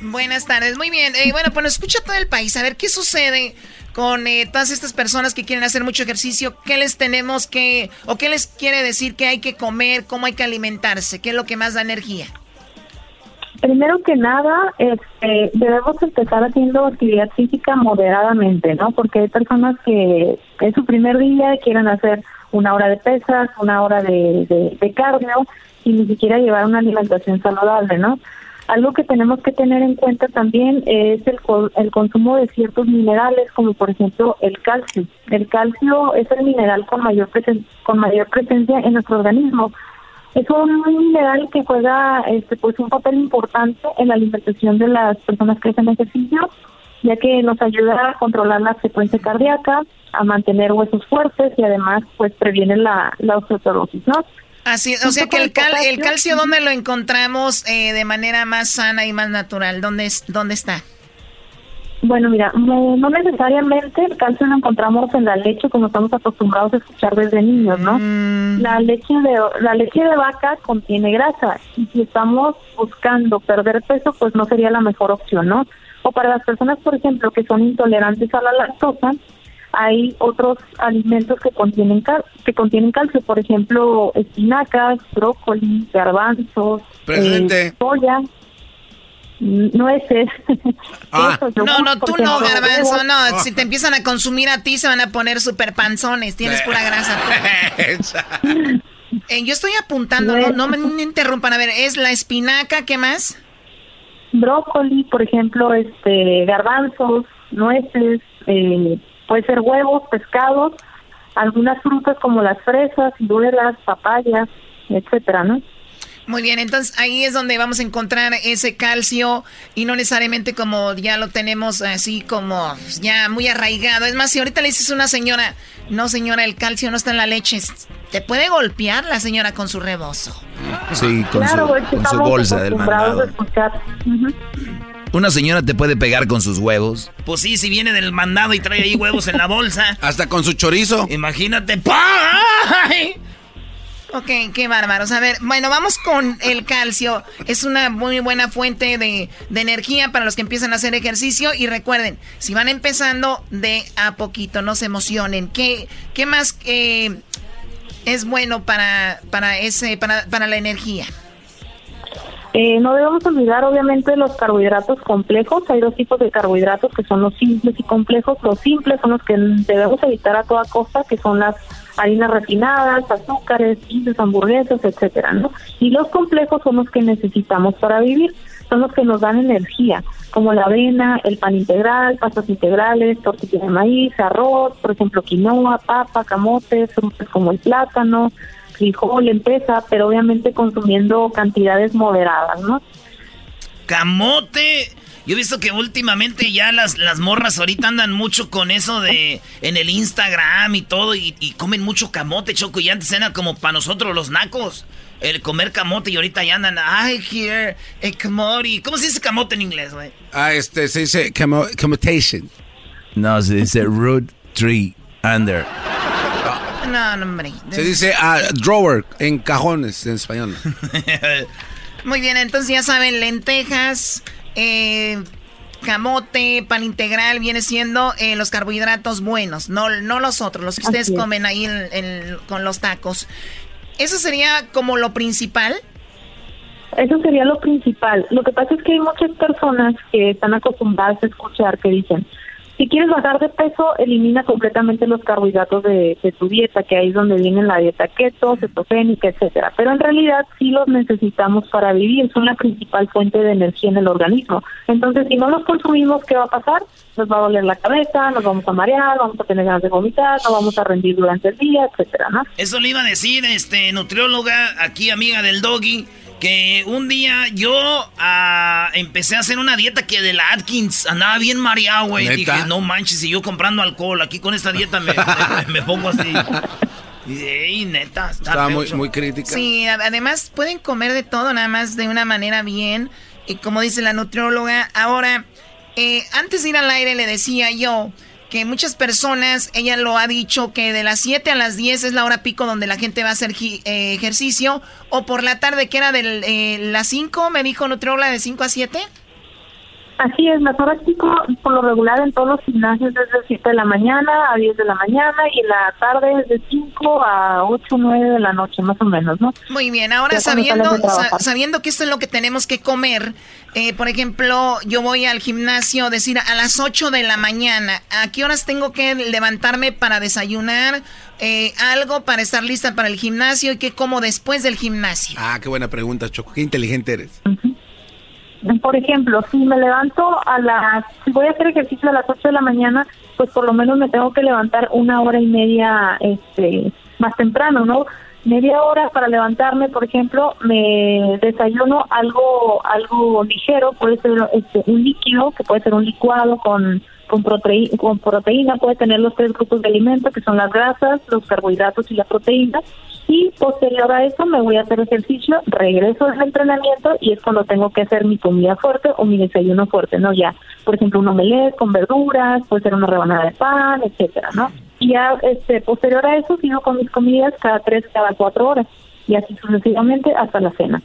Buenas tardes, muy bien. Eh, bueno, pues nos escucha todo el país. A ver, ¿qué sucede con eh, todas estas personas que quieren hacer mucho ejercicio? ¿Qué les tenemos que, o qué les quiere decir que hay que comer, cómo hay que alimentarse? ¿Qué es lo que más da energía? Primero que nada, este, debemos empezar haciendo actividad física moderadamente, ¿no? Porque hay personas que es su primer día quieren hacer una hora de pesas, una hora de, de, de cardio y ni siquiera llevar una alimentación saludable, ¿no? Algo que tenemos que tener en cuenta también es el, el consumo de ciertos minerales, como por ejemplo el calcio. El calcio es el mineral con mayor, presen- con mayor presencia en nuestro organismo. Es un mineral que juega este, pues un papel importante en la alimentación de las personas que hacen ejercicio, ya que nos ayuda a controlar la frecuencia cardíaca, a mantener huesos fuertes y además pues previene la, la osteoporosis, ¿no? Así, o sea que el, cal- el calcio, ¿dónde lo encontramos eh, de manera más sana y más natural? ¿Dónde, es, dónde está? Bueno, mira, no, no necesariamente el calcio lo encontramos en la leche como estamos acostumbrados a escuchar desde niños, ¿no? La leche de la leche de vaca contiene grasa y si estamos buscando perder peso, pues no sería la mejor opción, ¿no? O para las personas, por ejemplo, que son intolerantes a la lactosa, hay otros alimentos que contienen cal que contienen calcio, por ejemplo, espinacas, brócoli, garbanzos, eh, soya, mm, nueces. Ah. No, no, tú no, garbanzo, no. Si te empiezan a consumir a ti, se van a poner súper panzones. Tienes pura grasa. Eh, yo estoy apuntando, no, no me interrumpan. A ver, es la espinaca, ¿qué más? brócoli, por ejemplo, este, garbanzos, nueces, eh, puede ser huevos, pescados, algunas frutas como las fresas, ciruelas, papayas, etcétera, ¿no? Muy bien, entonces ahí es donde vamos a encontrar ese calcio y no necesariamente como ya lo tenemos así como ya muy arraigado. Es más, si ahorita le dices a una señora, no señora, el calcio no está en la leche, te puede golpear la señora con su rebozo. Sí, con claro, su, con su bolsa del mandado. Una señora te puede pegar con sus huevos. Pues sí, si viene del mandado y trae ahí huevos en la bolsa. Hasta con su chorizo. Imagínate. ¡pa! Ok, qué bárbaros. A ver, bueno, vamos con el calcio. Es una muy buena fuente de, de energía para los que empiezan a hacer ejercicio. Y recuerden, si van empezando de a poquito, no se emocionen. ¿Qué, qué más eh, es bueno para, para, ese, para, para la energía? Eh, no debemos olvidar, obviamente, los carbohidratos complejos. Hay dos tipos de carbohidratos que son los simples y complejos. Los simples son los que debemos evitar a toda costa, que son las harinas refinadas, azúcares, pizzas, hamburguesas, etcétera, ¿no? Y los complejos son los que necesitamos para vivir. Son los que nos dan energía, como la avena, el pan integral, pastas integrales, tortilla de maíz, arroz, por ejemplo, quinoa, papa, camote, frutas como el plátano, frijol, empresa, pero obviamente consumiendo cantidades moderadas, ¿no? Camote. Yo he visto que últimamente ya las, las morras ahorita andan mucho con eso de en el Instagram y todo y, y comen mucho camote, choco. Y antes era como para nosotros los nacos el comer camote y ahorita ya andan, I hear a camote. ¿Cómo se dice camote en inglés, güey? Ah, este, se dice commo- commutation. No, se dice root tree under. No, no, hombre. Se dice ah, drawer en cajones en español. Muy bien, entonces ya saben, lentejas, eh, camote, pan integral, viene siendo eh, los carbohidratos buenos, no, no los otros, los que ustedes es. comen ahí con los tacos. ¿Eso sería como lo principal? Eso sería lo principal. Lo que pasa es que hay muchas personas que están acostumbradas a escuchar que dicen, si quieres bajar de peso, elimina completamente los carbohidratos de, de tu dieta, que ahí es donde viene la dieta keto, cetogénica, etcétera. Pero en realidad sí los necesitamos para vivir, son la principal fuente de energía en el organismo. Entonces, si no los consumimos, ¿qué va a pasar? Nos va a doler la cabeza, nos vamos a marear, vamos a tener ganas de vomitar, no vamos a rendir durante el día, etcétera, ¿no? Eso le iba a decir, este, nutrióloga, aquí amiga del doggy, que un día yo ah, empecé a hacer una dieta que de la Atkins andaba bien mareado, güey. Dije, no manches, y yo comprando alcohol, aquí con esta dieta me, me- me pongo así. Y ey, neta, está Estaba muy, muy crítica. Sí, además pueden comer de todo, nada más de una manera bien. Y como dice la nutrióloga, ahora, eh, antes de ir al aire le decía yo que muchas personas, ella lo ha dicho, que de las 7 a las 10 es la hora pico donde la gente va a hacer eh, ejercicio, o por la tarde que era de las 5, me dijo nutrióloga, de 5 a 7. Así es, las horas pico por lo regular en todos los gimnasios es de 7 de la mañana a 10 de la mañana y en la tarde es de 5 a 8 o 9 de la noche, más o menos, ¿no? Muy bien, ahora Ya sabiendo, sa- sabiendo que esto es lo que tenemos que comer, eh, por ejemplo, yo voy al gimnasio, decir, a las 8 de la mañana, ¿a qué horas tengo que levantarme para desayunar? Eh, algo para estar lista para el gimnasio y qué como después del gimnasio. Ah, qué buena pregunta, Choco. Qué inteligente eres. Por ejemplo, si me levanto a las, si voy a hacer ejercicio a las 8 de la mañana, pues por lo menos me tengo que levantar una hora y media este, más temprano, ¿no? Media hora para levantarme, por ejemplo, me desayuno algo algo ligero, puede ser este, un líquido, que puede ser un licuado con con, con proteína, puede tener los tres grupos de alimentos, que son las grasas, los carbohidratos y la proteína. Y posterior a eso me voy a hacer ejercicio, regreso del entrenamiento y es cuando tengo que hacer mi comida fuerte o mi desayuno fuerte, ¿no? Ya, por ejemplo, un omelette con verduras, puede ser una rebanada de pan, etcétera, ¿no? Y ya, este, posterior a eso sigo con mis comidas cada tres, cada cuatro horas y así sucesivamente hasta la cena.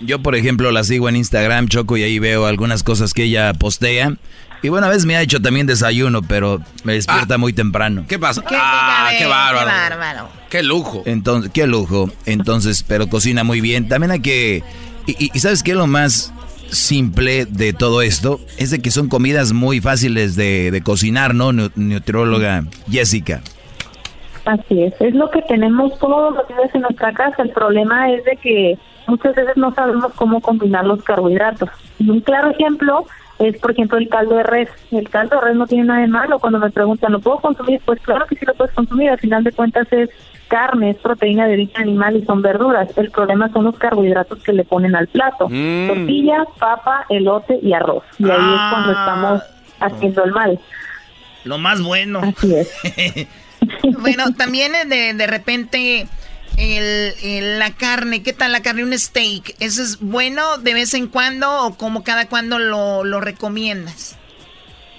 Yo, por ejemplo, la sigo en Instagram, Choco, y ahí veo algunas cosas que ella postea. Y bueno, a veces me ha hecho también desayuno, pero me despierta muy temprano. ¿Qué pasa? Qué- ah, qué qué bárbaro. Qué bárbaro. Qué lujo. Entonces, qué lujo. Entonces, pero cocina muy bien. También hay que... Y, y- y ¿sabes qué es lo más simple de todo esto? Es de que son comidas muy fáciles de, de cocinar, ¿no? Nutrióloga Jessica. Así es, es lo que tenemos todos los días en nuestra casa. El problema es de que muchas veces no sabemos cómo combinar los carbohidratos. Y un claro ejemplo es, por ejemplo, el caldo de res. El caldo de res no tiene nada de malo. Cuando me preguntan, ¿lo puedo consumir? Pues claro que sí lo puedes consumir. Al final de cuentas es carne, es proteína de origen animal y son verduras. El problema son los carbohidratos que le ponen al plato. Mm. Tortilla, papa, elote y arroz. Y ahí es cuando estamos haciendo el mal. Lo más bueno. Así es. Bueno, también de, de repente el, el- la carne, ¿qué tal la carne? Un steak, ¿eso es bueno de vez en cuando o como cada cuando lo, lo recomiendas?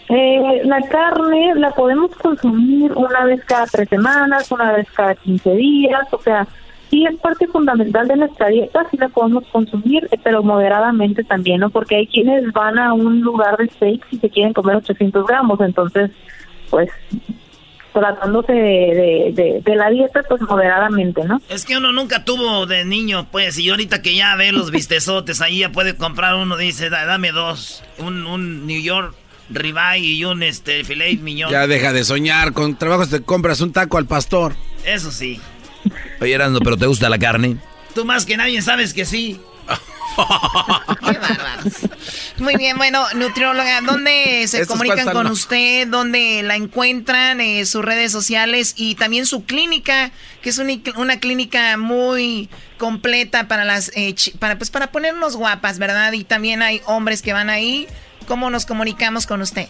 Eh, la carne la podemos consumir una vez cada tres semanas, una vez cada 15 días, o sea, sí es parte fundamental de nuestra dieta, sí la podemos consumir, eh, pero moderadamente también, ¿no? Porque hay quienes van a un lugar de steaks y se quieren comer 800 gramos, entonces, pues, tratándose de, de, de- de la dieta, pues moderadamente, ¿no? Es que uno nunca tuvo de niño, pues, y ahorita que ya ve los vistezotes, ahí ya puede comprar uno, dice, "Da- dame dos, un, un New York ribeye y un este filet miñón. Ya deja de soñar. Con trabajos te compras un taco al pastor. Eso sí. Oye, Erasmo, ¿pero te gusta la carne? Tú más que nadie sabes que sí. Muy bien, bueno, nutrióloga, ¿dónde se Estos comunican con usted? ¿Dónde la encuentran? Eh, sus redes sociales y también su clínica, que es una, una clínica muy completa para las, eh, para pues para ponernos guapas, ¿verdad? Y también hay hombres que van ahí. ¿Cómo nos comunicamos con usted?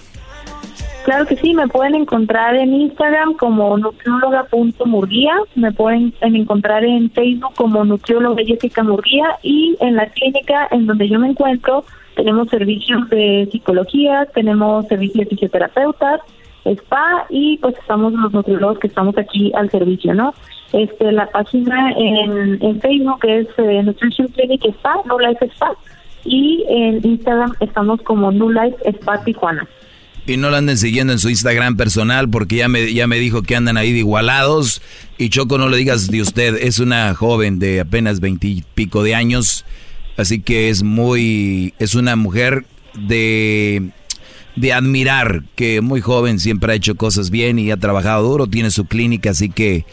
Claro que sí, me pueden encontrar en Instagram como nutrióloga.murguía, me pueden encontrar en Facebook como nutrióloga Jessica Murguía y en la clínica en donde yo me encuentro tenemos servicios de psicología, tenemos servicios de fisioterapeutas, spa y pues estamos los nutriólogos que estamos aquí al servicio, ¿no? Este, la página en, en Facebook es eh, Nutrition Clinic Spa, No Life Spa y en Instagram estamos como New Life Spa Tijuana. Y no la anden siguiendo en su Instagram personal porque ya me, ya me dijo que andan ahí de igualados. Y Choco, no le digas de usted, es una joven de apenas veintipico de años. Así que es muy, es una mujer de, de admirar, que muy joven siempre ha hecho cosas bien y ha trabajado duro, tiene su clínica, así que,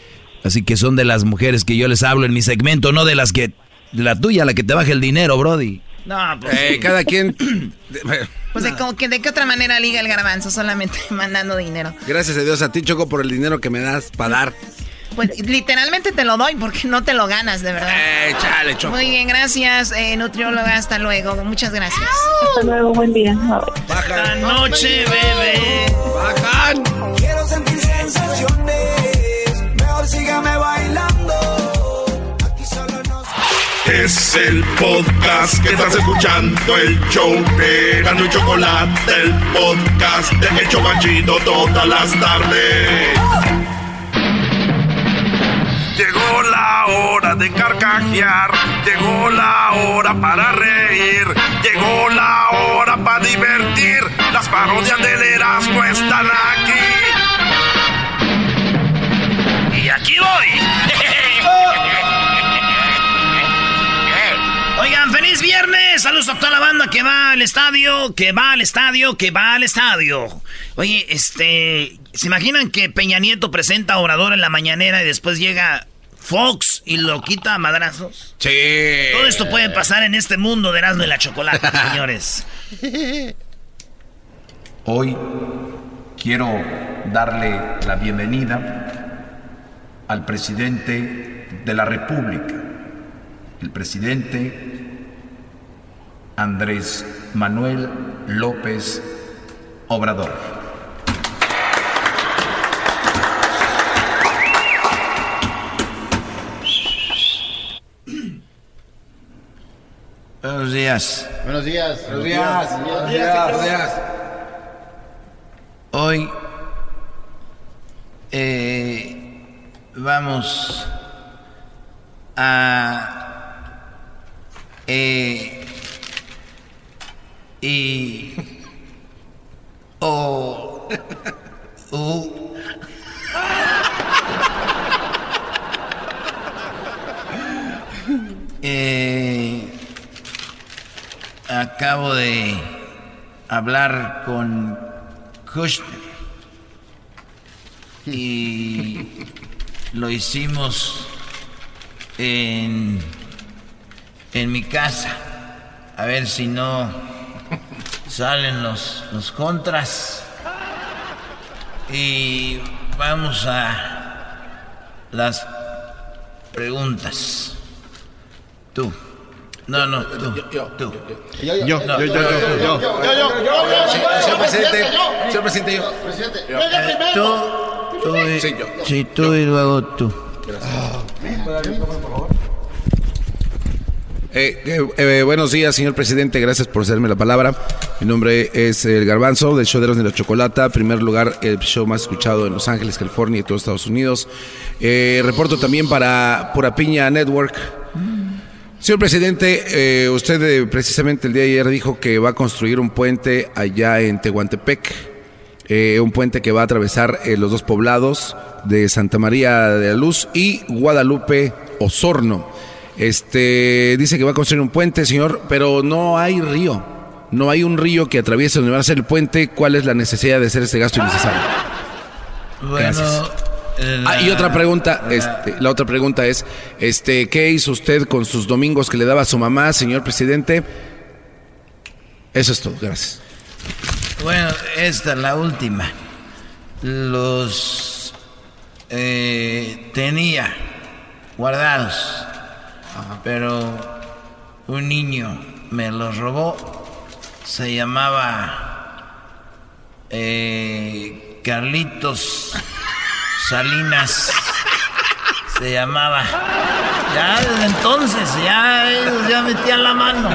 así que son de las mujeres que yo les hablo en mi segmento, no de las que, de la tuya, la que te baja el dinero, Brody. No, pues. Eh, cada quien. Pues de, como que, ¿de qué otra manera liga el garbanzo? Solamente mandando dinero. Gracias a Dios a ti, Choco, por el dinero que me das para dar. Pues literalmente te lo doy porque no te lo ganas, de verdad. Eh, chale, Choco. Muy bien, gracias, eh, nutrióloga. Hasta luego. Muchas gracias. Hasta luego, buen día. Esta noche, bebé. Bajan. Quiero sentir sensaciones. El podcast que estás escuchando, el show de Gano y Chocolate, el podcast de Hecho todas las tardes. Llegó la hora de carcajear, llegó la hora para reír, llegó la hora para divertir. Las parodias del Erasmo están aquí. Saludos a toda la banda que va al estadio, que va al estadio, que va al estadio. Oye, este, ¿se imaginan que Peña Nieto presenta a Obrador en la mañanera y después llega Fox y lo quita a madrazos? Sí. Todo esto puede pasar en este mundo de Erasmo y la Chocolate, señores. Hoy quiero darle la bienvenida al presidente de la República, el presidente Andrés Manuel López Obrador. Buenos días. Buenos días. Buenos días. Buenos días. Buenos días. Hoy eh, vamos a eh, y o u eh, acabo de hablar con Kushner y lo hicimos en, en mi casa. A ver si no salen los, los contras. Y vamos a las preguntas. Tú. No, no, tú. Tú. Yo, yo, No, yo, yo, yo, yo, yo, yo, yo, Señor presidente, yo. Eh, tú, tú y, Sí, yo. tú y luego tú. Eh, eh, eh, buenos días, señor presidente. Gracias por hacerme la palabra. Mi nombre es el Garbanzo, del show de de la Chocolata. Primer lugar, el show más escuchado en Los Ángeles, California y todos Estados Unidos. Eh, reporto también para Pura Piña Network. Señor presidente, eh, usted eh, precisamente el día de ayer dijo que va a construir un puente allá en Tehuantepec. Eh, un puente que va a atravesar eh, los dos poblados de Santa María de la Luz y Guadalupe Osorno. Este dice que va a construir un puente, señor, pero no hay río. No hay un río que atraviese donde va a ser el puente. ¿Cuál es la necesidad de hacer este gasto innecesario? Gracias. Ah, y otra pregunta, este, la otra pregunta es, este, ¿qué hizo usted con sus domingos que le daba a su mamá, señor presidente? Eso es todo, gracias. Bueno, esta es la última. Los eh, tenía guardados, pero un niño me los robó. Se llamaba eh, Carlitos Salinas. Se llamaba. Ya desde entonces, ya ellos ya metían la mano.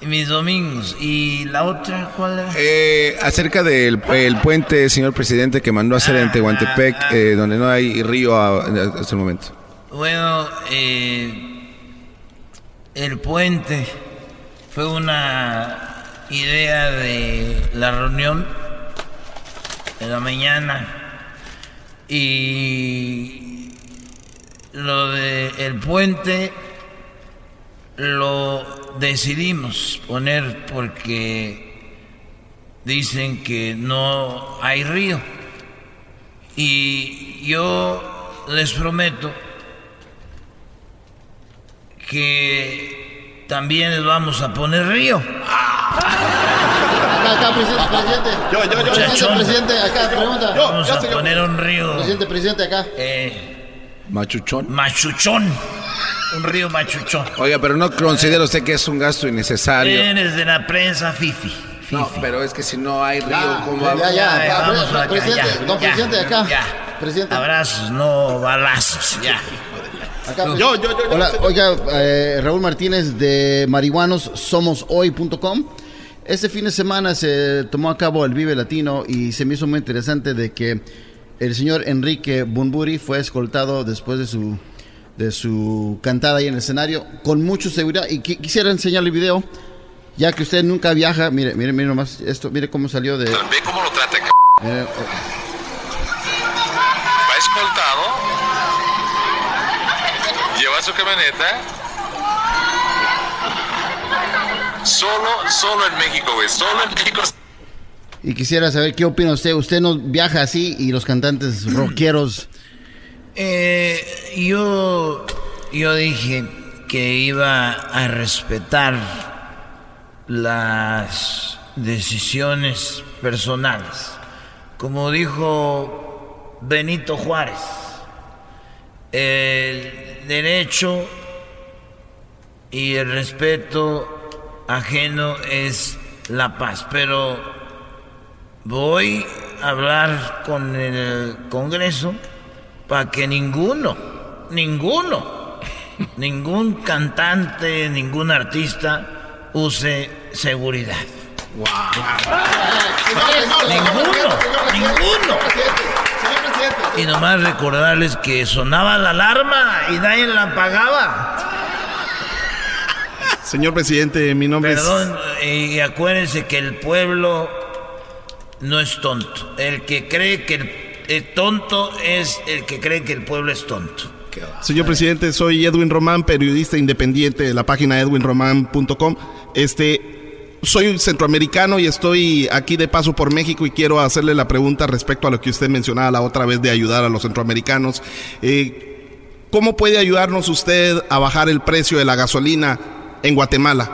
Y mis domingos. ¿Y la otra cuál era? Eh, acerca del el puente, señor presidente, que mandó a hacer en Tehuantepec, eh, donde no hay río hasta el momento. Bueno, eh, el puente fue una idea de la reunión de la mañana y lo de el puente lo decidimos poner porque dicen que no hay río. Y yo les prometo que también les vamos a poner río. Acá, acá, presidente, presidente. Yo, yo, yo. Presidente, presidente, acá, pregunta. Vamos a poner un río. Presidente, presidente, acá. Eh, Machuchón. machuchón. Un río machuchón. Oiga, pero no considera usted que es un gasto innecesario. Eres de la prensa Fifi. No, pero es que si no hay río, Ya, ¿cómo ya, va? ya, ya, vamos acá, presidente, ya, don ya, presidente, acá. ya. Presidente. Abrazos, no balazos. Ya. Acá, No. yo, yo, yo. Hola, oiga, eh, Raúl Martínez de marihuanosomoshoy.com. Este fin de semana se tomó a cabo el Vive Latino y se me hizo muy interesante de que el señor Enrique Bunbury fue escoltado después de su de su cantada ahí en el escenario con mucha seguridad y qui- quisiera enseñarle el video ya que usted nunca viaja mire mire mire nomás esto mire cómo salió de Ve cómo lo trata, c***. eh, Va camioneta. Solo, solo en México, güey. Solo en México. y quisiera saber qué opina usted usted no viaja así y los cantantes rockeros Eh, yo, yo dije que iba a respetar las decisiones personales. Como dijo Benito Juárez, el derecho y el respeto ajeno es la paz. Pero voy a hablar con el Congreso para que ninguno, ninguno, ningún cantante, ningún artista use seguridad. Ninguno, ninguno. Y nomás recordarles que sonaba la alarma y nadie la apagaba. Señor presidente, mi nombre Perdón, y acuérdense que el pueblo no es tonto. El que cree que el, el tonto es el que cree que el pueblo es tonto. es... Señor presidente, soy Edwin Román, periodista independiente de la página edwinromán.com. Este, soy centroamericano y estoy aquí de paso por México y quiero hacerle la pregunta respecto a lo que usted mencionaba la otra vez de ayudar a los centroamericanos. Eh, ¿Cómo puede ayudarnos usted a bajar el precio de la gasolina en Guatemala?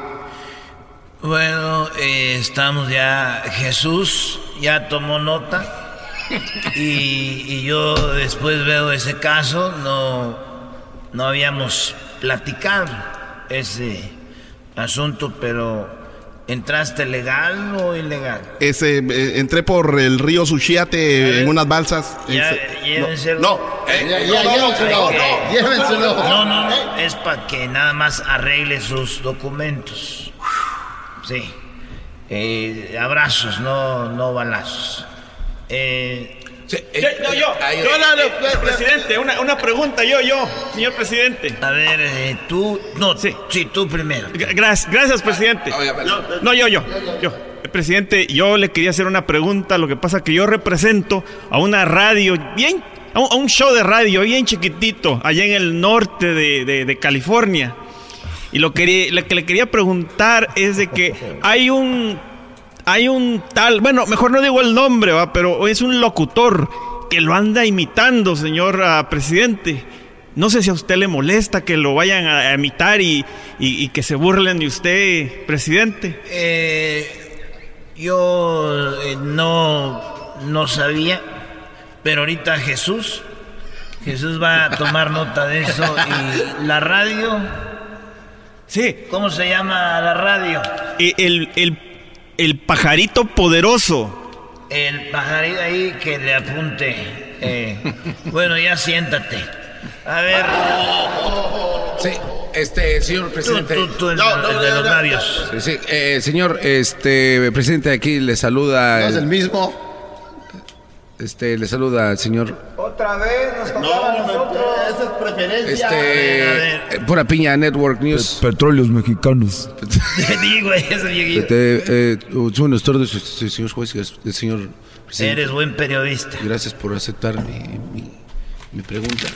Bueno, eh, estamos ya, Jesús ya tomó nota y, y yo después veo ese caso, no, no habíamos platicado ese asunto, pero ¿entraste legal o ilegal? Ese, eh, entré por el río Suchiate en unas balsas. Ya, llévenselo. no, eh, Ya, ya, no, no, llévenselo, no, no. llévenselo. No, no, no, es para que nada más arregle sus documentos. Sí. Eh, abrazos, no, no balazos. Eh, Yo, yo, yo, yo, no, no, presidente, una, una pregunta, yo, yo, señor presidente. A ver, eh, tú, no, sí, tú primero. Gracias, gracias, presidente. No, yo, yo, yo. Eh, Presidente, yo le quería hacer una pregunta, lo que pasa que yo represento a una radio bien, a un, a un show de radio bien chiquitito, allá en el norte de, de- de California. Y lo, quería, lo que le quería preguntar es de que hay un hay un tal, bueno, mejor no digo el nombre, ¿va? pero es un locutor que lo anda imitando, señor ah, presidente. No sé si a usted le molesta que lo vayan a, a imitar y, y- y que se burlen de usted, presidente. Eh, yo eh, no, no sabía, pero ahorita Jesús, Jesús va a tomar nota de eso. Y la radio, Sí. ¿cómo se llama la radio? Eh, El, el, el pajarito poderoso. El pajarito ahí que le apunte. Eh, bueno, ya siéntate. A ver. Sí, este, señor presidente. Tú, tú, tú, el, el de los labios. Sí, sí, eh, señor, este, presidente, aquí le saluda. ¿No es el mismo? Este, le saluda al señor Otra vez nos tocaba a nosotros. Esa es preferencia. Este, eh, pura piña Network News. Petróleos mexicanos. Digo, ese viejito. Este, eh, buenas tardes, este, señor juez, el señor presidente. Eres buen periodista. Gracias por aceptar mi, mi- mi pregunta.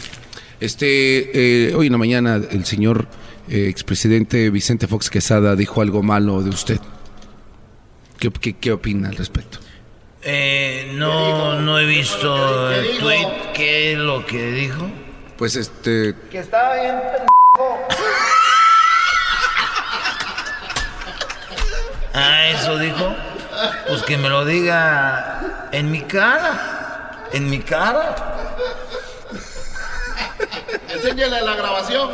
Este, eh, hoy en la mañana el señor eh, expresidente Vicente Fox Quesada dijo algo malo de usted. ¿Qué, qué, qué opina al respecto? Eh, no, no he visto el tweet. ¿Qué es lo que dijo? Pues este, Que estaba bien pendejo. Ah, eso dijo. Pues que me lo diga en mi cara. En mi cara. Enséñale la grabación.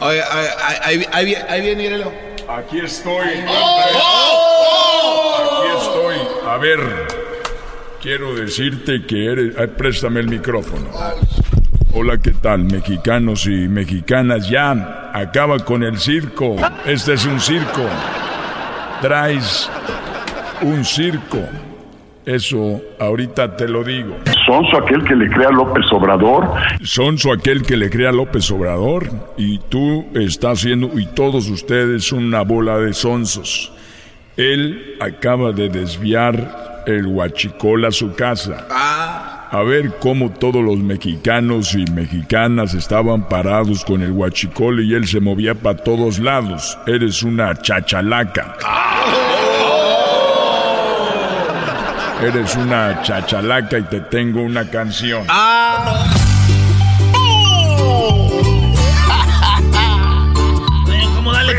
Oye, ahí, ahí, ahí, viene- ahí viene, mírelo. Aquí estoy. ¡Oh! Aquí estoy. A ver, quiero decirte que eres... ay, préstame el micrófono. Hola, ¿qué tal, mexicanos y mexicanas? Ya, acaba con el circo. Este es un circo. Traes un circo. Eso ahorita te lo digo. Sonso aquel que le crea a López Obrador. Sonso aquel que le crea a López Obrador. Y tú estás haciendo, y todos ustedes una bola de sonsos. Él acaba de desviar el huachicol a su casa. A ver cómo todos los mexicanos y mexicanas estaban parados con el huachicol y él se movía para todos lados. Eres una chachalaca. Eres una chachalaca y te tengo una canción. ¿Cómo dale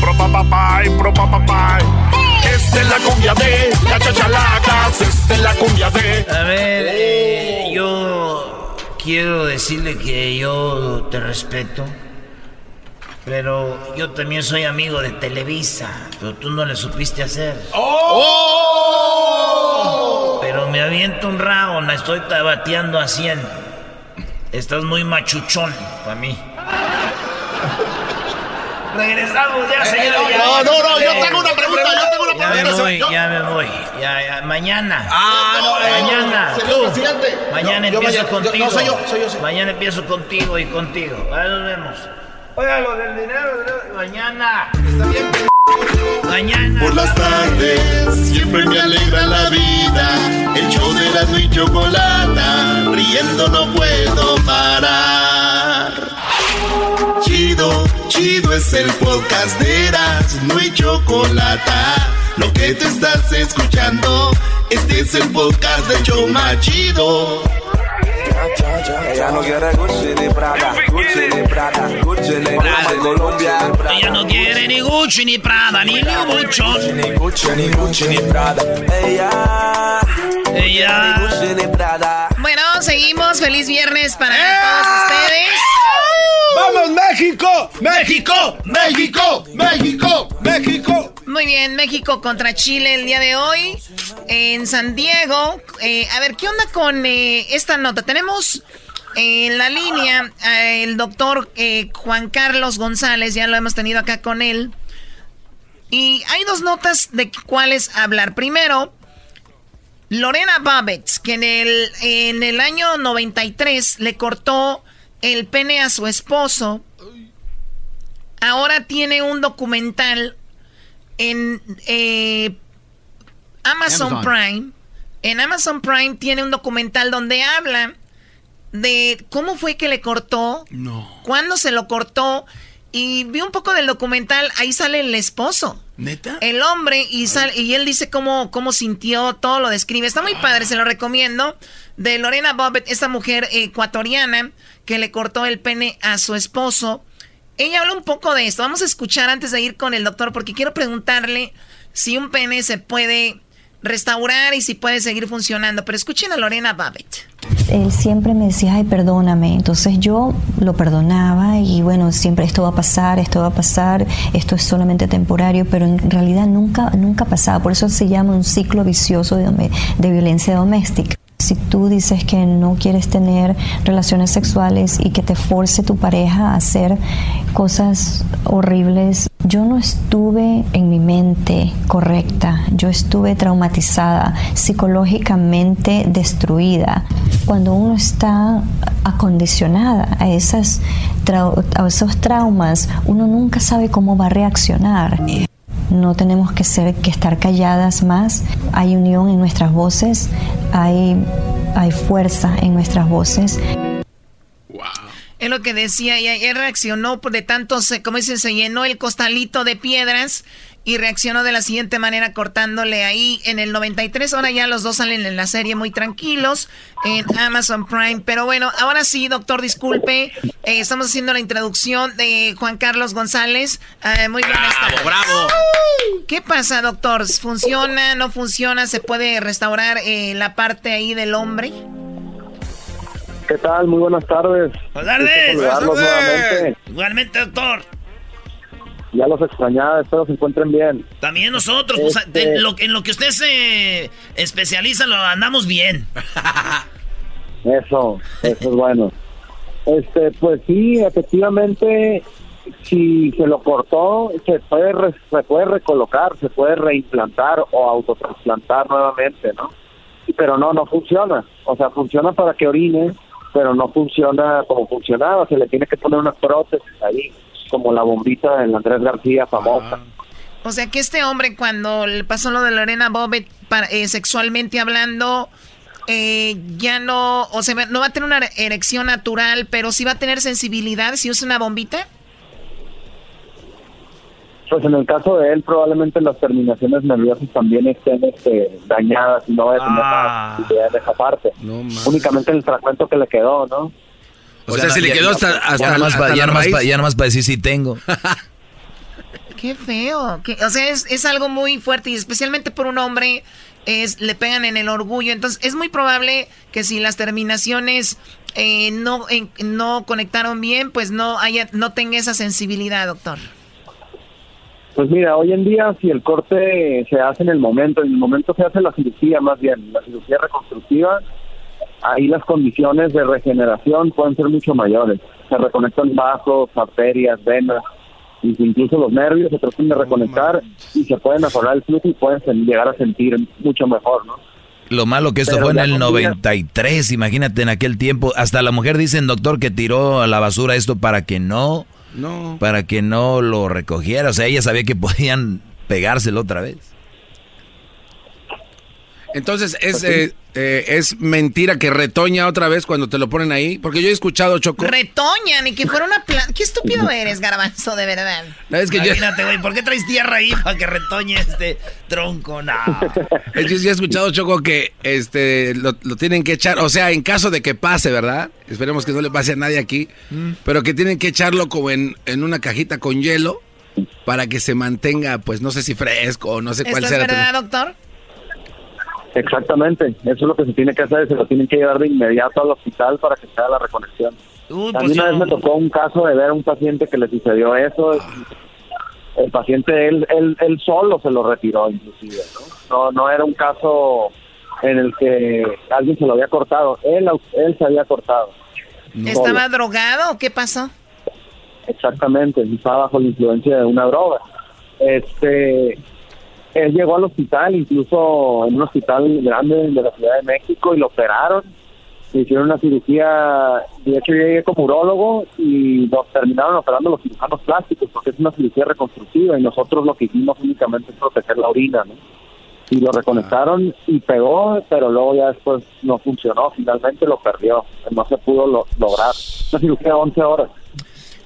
Propapapay, propapapay. Esta es la cumbia de la chachalacas. Esta es la cumbia de. A ver, eh, yo quiero decirle que yo te respeto. Pero yo también soy amigo de Televisa. Pero tú no le supiste hacer. Pero me aviento un round, estoy bateando a 100. Estás muy machuchón para mí. Regresamos ya, señores. ya. No, no, no, yo tengo una pregunta, yo tengo una Ya me pregunta. voy, ya me voy. Ya, ya, mañana. Ah, no, eh, mañana. señor tú. presidente. Mañana empiezo mañana- yo- contigo. no, soy yo, soy yo, soy. Mañana empiezo contigo y contigo. Ahí nos vemos. Oiga, lo del dinero, dinero, mañana. Está bien, Mañana. Por las tardes siempre me alegra la vida. El show de la y chocolata. Riendo no puedo parar. Chido, chido es el podcast de Eras, no hay chocolata. Lo que te estás escuchando, este es el podcast de Choma Chido. Ella no quiere Gucci ni Prada, Gucci ni Prada, Gucci ni Prada, Colombia. Ella no quiere ni Gucci, ni Prada, ni Louboutin. Ni Gucci ni Gucci ni Prada. Ella, Ella. ni Gucci ni Prada. Bueno, seguimos. Feliz viernes para todos ustedes. ¡Vamos, México! ¡México! ¡México! ¡México! ¡México! Muy bien, México contra Chile el día de hoy en San Diego. Eh, a ver, ¿qué onda con eh, esta nota? Tenemos eh, en la línea el doctor eh, Juan Carlos González, ya lo hemos tenido acá con él. Y hay dos notas de cuáles hablar. Primero, Lorena Babbitt, que en el, en el año 93 le cortó el pene a su esposo. Ahora tiene un documental en eh, Amazon, Amazon. Prime. En Amazon Prime tiene un documental donde habla de cómo fue que le cortó, No. cuándo se lo cortó. Y vi un poco del documental, ahí sale el esposo. ¿Neta? El hombre y, sal- y él dice cómo, cómo sintió, todo lo describe. Está muy padre, se lo recomiendo. De Lorena Bobbitt, esta mujer ecuatoriana que le cortó el pene a su esposo. Ella habla un poco de esto. Vamos a escuchar antes de ir con el doctor porque quiero preguntarle si un pene se puede restaurar y si puede seguir funcionando. Pero escuchen a Lorena Babbitt. Él siempre me decía, ay, perdóname. Entonces yo lo perdonaba y bueno, siempre esto va a pasar, esto va a pasar, esto es solamente temporario, pero en realidad nunca, nunca pasaba. Por eso se llama un ciclo vicioso de, violencia doméstica. Si tú dices que no quieres tener relaciones sexuales y que te force tu pareja a hacer cosas horribles, yo no estuve en mi mente correcta, yo estuve traumatizada, psicológicamente destruida. Cuando uno está acondicionada a, esas, a esos traumas, uno nunca sabe cómo va a reaccionar. No tenemos que ser que estar calladas más. Hay unión en nuestras voces, hay, hay fuerza en nuestras voces. Es lo que decía, y él reaccionó de tantos, como dicen, se llenó el costalito de piedras y reaccionó de la siguiente manera cortándole ahí en el 93. Ahora ya los dos salen en la serie muy tranquilos en Amazon Prime. Pero bueno, ahora sí, doctor, disculpe. Eh, estamos haciendo la introducción de Juan Carlos González. Eh, muy bien. Bravo, bravo. ¿Qué pasa, doctor? ¿Funciona? ¿No funciona? ¿Se puede restaurar eh, la parte ahí del hombre? ¿Qué tal? Muy buenas tardes. Buenas tardes. Igualmente, doctor. Ya los extrañaba, espero se encuentren bien. También nosotros, pues, Este- en, lo, en lo que usted se especializa, lo andamos bien. Eso, eso es bueno. Este, pues sí, efectivamente, si se lo cortó, se puede, re- se puede recolocar, se puede reimplantar o autotrasplantar nuevamente, ¿no? Pero no, no funciona. O sea, funciona para que orine, pero no funciona como funcionaba. Se le tiene que poner una prótesis ahí, como la bombita del Andrés García famosa. O sea que este hombre, cuando le pasó lo de Lorena para- eh, sexualmente hablando, eh, ya no, o sea, no va a tener una erección natural, pero sí va a tener sensibilidad si usa una bombita. Pues en el caso de él, probablemente las terminaciones nerviosas también estén este, dañadas y no va a tener Ah. sensibilidad en esa parte. Únicamente el fragmento que le quedó, ¿no? O, sea, se le quedó hasta, hasta, ya nomás hasta para, pa- decir sí tengo. Qué feo. que- o sea, es, es algo muy fuerte y especialmente por un hombre es le pegan en el orgullo. Entonces es muy probable que si las terminaciones eh, no no conectaron bien, pues no haya no tenga esa sensibilidad, doctor. Pues mira, hoy en día si el corte se hace en el momento, en el momento se hace la cirugía más bien, la cirugía reconstructiva, ahí las condiciones de regeneración pueden ser mucho mayores. Se reconectan vasos, arterias, venas, y incluso los nervios se tratan de reconectar y se puede mejorar el flujo y pueden llegar a sentir mucho mejor, ¿no? Lo malo que esto Pero fue en el con 93, imagínate en aquel tiempo. Hasta la mujer dicen, doctor, que tiró a la basura esto para que no, No. para que no lo recogiera. O sea, ella sabía que podían pegárselo otra vez. Entonces, ¿es, eh, eh, ¿es mentira que retoña otra vez cuando te lo ponen ahí? Porque yo he escuchado, Choco. Retoñan y que fuera una planta. Qué estúpido eres, garbanzo, de verdad. No, es que Imagínate, güey, ¿por qué traes tierra ahí para que retoñe este tronco? No. Es que sí he escuchado, Choco, que este lo, lo tienen que echar, o sea, en caso de que pase, ¿verdad? Esperemos que no le pase a nadie aquí, pero que tienen que echarlo como en, en una cajita con hielo para que se mantenga, pues no sé si fresco o no sé cuál ¿Esto es verdad, doctor? Exactamente, eso es lo que se tiene que hacer, se lo tienen que llevar de inmediato al hospital para que se haga la reconexión. Uy, a mí pues una vez me tocó un caso de ver a un paciente que le sucedió eso. El paciente, él, él, él solo se lo retiró, inclusive. ¿no? no no era un caso en el que alguien se lo había cortado. Él, él se había cortado. ¿Estaba drogado o qué pasó? Exactamente, estaba bajo la influencia de una droga. Este, él llegó al hospital, incluso en un hospital grande de la Ciudad de México, y lo operaron. Le hicieron una cirugía, de hecho yo llegué como urólogo y nos terminaron operando los cirujanos plásticos porque es una cirugía reconstructiva y nosotros lo que hicimos únicamente es proteger la orina, ¿no? Y lo reconectaron y pegó, pero luego ya después no funcionó, finalmente lo perdió, no se pudo lo- lograr. Una cirugía de 11 horas.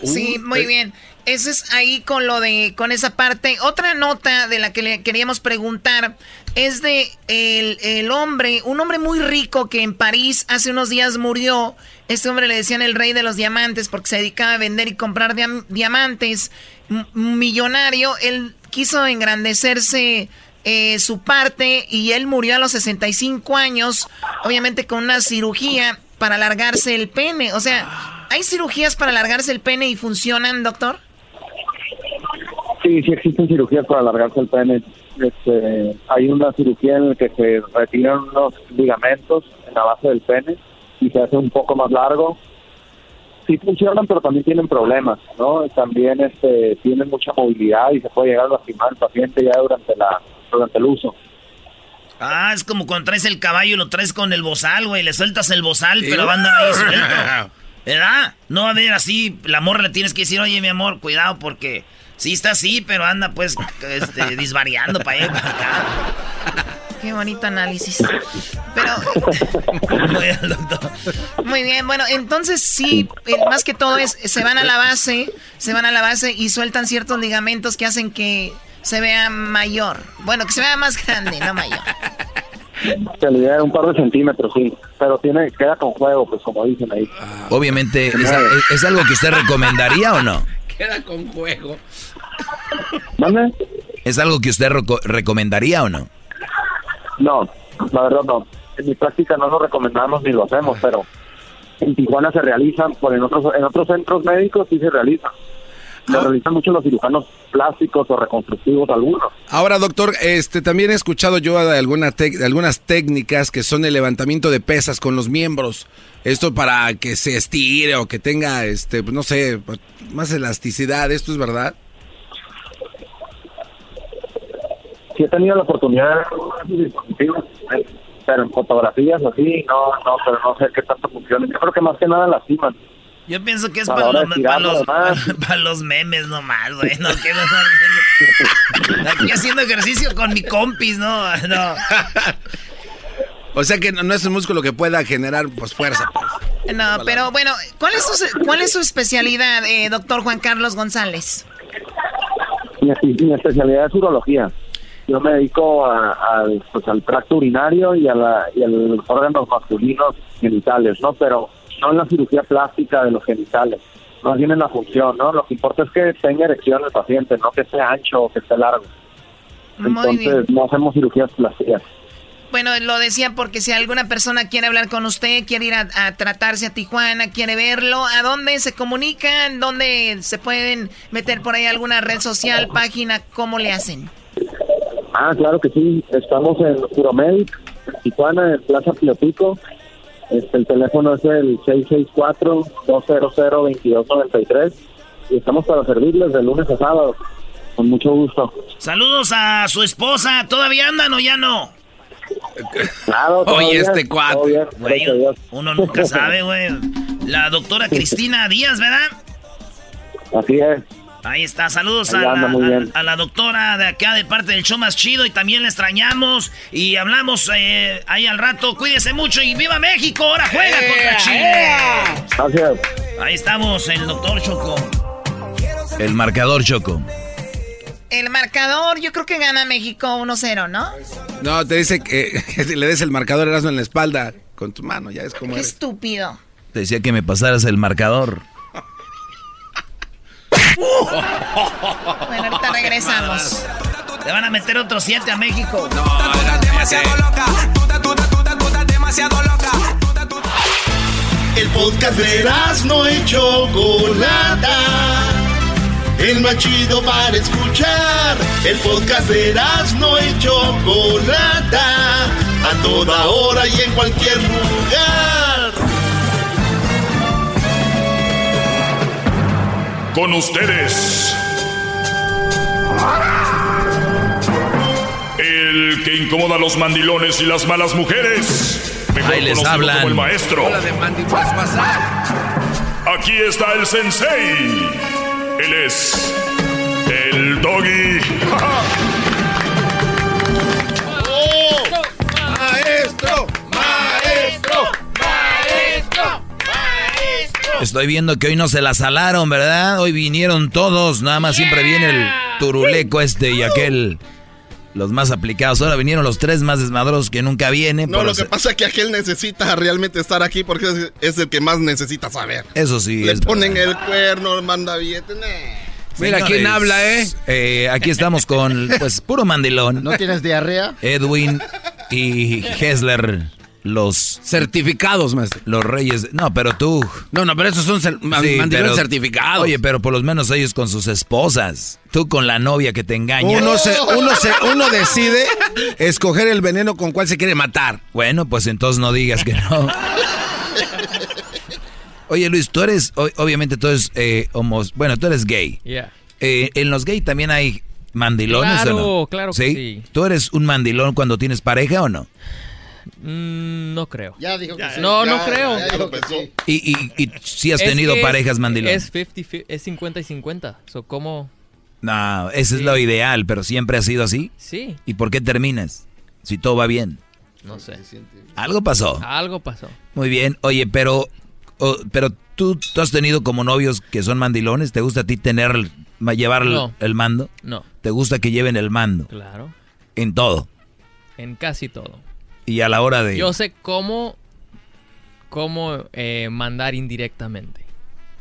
Sí, muy bien. Eso es ahí con lo de, con esa parte. Otra nota de la que le queríamos preguntar es de el, el hombre, un hombre muy rico que en París hace unos días murió. Este hombre le decían el rey de los diamantes porque se dedicaba a vender y comprar diam- diamantes. Millonario, él quiso engrandecerse eh, su parte y él murió a los 65 años, obviamente con una cirugía para alargarse el pene. O sea, ¿hay cirugías para alargarse el pene y funcionan, doctor? Sí, sí existen cirugías para alargarse el pene. Este, hay una cirugía en la que se retiran unos ligamentos en la base del pene y se hace un poco más largo. sí funcionan, pero también tienen problemas, ¿no? También este, tienen mucha movilidad y se puede llegar a lastimar al paciente ya durante, la, durante el uso. Ah, es como cuando traes el caballo y lo traes con el bozal, güey. Le sueltas el bozal, pero va a andar ahí suelto. ¿Verdad? No va a haber así. La morra le tienes que decir, oye, mi amor, cuidado porque sí está así, pero anda pues este, disvariando para allá y para acá. Qué bonito análisis. Pero. Muy bien, bueno, entonces sí, eh, más que todo es, se van a la base, se van a la base y sueltan ciertos ligamentos que hacen que se vea mayor. Bueno, que se vea más grande, no mayor. Da un par de centímetros, sí. Pero tiene, queda con juego, pues como dicen ahí. Obviamente, ¿es, es algo que usted recomendaría o no? Queda con juego. ¿Es algo que usted reco- recomendaría o no? No, la verdad no. En mi práctica no lo recomendamos ni lo hacemos, pero en Tijuana se realizan, por en otros en otros centros médicos sí se realizan. Se realizan mucho los cirujanos plásticos o reconstructivos algunos. Ahora, doctor, este también he escuchado yo de, alguna de algunas técnicas que son el levantamiento de pesas con los miembros. Esto para que se estire o que tenga, este, pues, no sé, más elasticidad. ¿Esto es verdad? Sí he tenido la oportunidad de pero en fotografías así, no, no, pero no sé qué tanto funciona. Yo creo que más que nada lastiman. Yo pienso que es para para, tirarlo, los, para los memes nomás, güey. No, que no Aquí haciendo ejercicio con mi compis, ¿no? No. O sea que no, no es un músculo que pueda generar pues fuerza. pues. No, pero bueno, ¿cuál es su, cuál es su especialidad, eh, doctor Juan Carlos González? Mi, mi especialidad es urología. Yo me dedico a- pues, al tracto urinario y a, la, y a los órganos masculinos genitales, ¿no? Pero no en la cirugía plástica de los genitales, bien en la función, ¿no? Lo que importa es que tenga erección el paciente, no que esté ancho o que esté largo. Muy Entonces, bien. no hacemos cirugías plásticas. Bueno, lo decía porque si alguna persona quiere hablar con usted, quiere ir a, a tratarse a Tijuana, quiere verlo, ¿a dónde se comunican? ¿Dónde se pueden meter por ahí alguna red social, página? ¿Cómo le hacen? Ah, claro que sí. Estamos en Uromedic, en Tijuana, en Plaza Piotico. Este, el teléfono es el 664-200-2293. Y estamos para servirles de lunes a sábado. Con mucho gusto. Saludos a su esposa. ¿Todavía andan o ya no? Claro, Oye, bien, este cuate. bien, Güey, uno nunca sabe, güey. La doctora Cristina Díaz, ¿verdad? Así es. Ahí está, saludos Ahí a la, anda, muy a- bien. a la doctora de acá de parte del show más chido y también le extrañamos y hablamos eh, ahí al rato. Cuídese mucho y viva México, ahora juega contra Chile. Gracias. Ahí estamos, el doctor Choco. El marcador Choco. El marcador, yo creo que gana México 1-0, ¿no? No, te dice que, que le des el marcador Erasmo en la espalda con tu mano, ya es como Qué eres. estúpido. Te decía que me pasaras el marcador. Bueno, ahorita regresamos. Le van a meter otros siete a México. El podcast de no y Chocolata. El más chido para escuchar. El podcast de no y Chocolata. A toda hora y en cualquier lugar. Con ustedes. El que incomoda a los mandilones y las malas mujeres. Mejor Ahí les hablan. como el maestro. Aquí está el sensei. Él es el doggy. Estoy viendo que hoy no se la salaron, ¿verdad? Hoy vinieron todos, nada más siempre viene el turuleco este y aquel. Los más aplicados. Ahora vinieron los tres más desmadrosos que nunca vienen. No, lo que pasa es que aquel necesita realmente estar aquí porque es, el que más necesita saber. Eso sí. Le es ponen verdad. el cuerno, manda billetes. nah. Mira quién habla, ¿eh? eh, Aquí estamos con, pues, puro mandilón. ¿No tienes diarrea? Edwin y Hessler, los Certificados, maestro. los reyes. No, pero tú. No, no, pero esos son cer- Sí, mandilones pero- certificados. Oye, pero por lo menos ellos con sus esposas. Tú con la novia que te engaña. uno, se, uno, se, uno decide escoger el veneno con cuál se quiere matar. Bueno, pues entonces no digas que no. Oye, Luis, tú eres, obviamente tú eres eh, homos- bueno, tú eres gay. Yeah. Eh, en los gay también hay mandilones Claro, o no? claro que sí. ¿Tú eres un mandilón cuando tienes pareja o no? Mm, no creo. Ya dijo que sí. No, no creo. ya dijo que sí. Y, y, y sí has Es tenido parejas es, mandilones. Es 50, fi- es 50 y 50. So, ¿Cómo? No, ese es lo ideal, pero siempre ha sido así. Sí. ¿Y por qué terminas? Si todo va bien. No sé. Algo pasó. Algo pasó. Muy bien. Oye, pero, o- pero tú, tú has tenido como novios que son mandilones. ¿Te gusta a ti tener, el- ma- llevar el- No. el mando? No. ¿Te gusta que lleven el mando? Claro. En todo. En casi todo. Y a la hora de... Yo sé cómo, cómo eh, mandar indirectamente.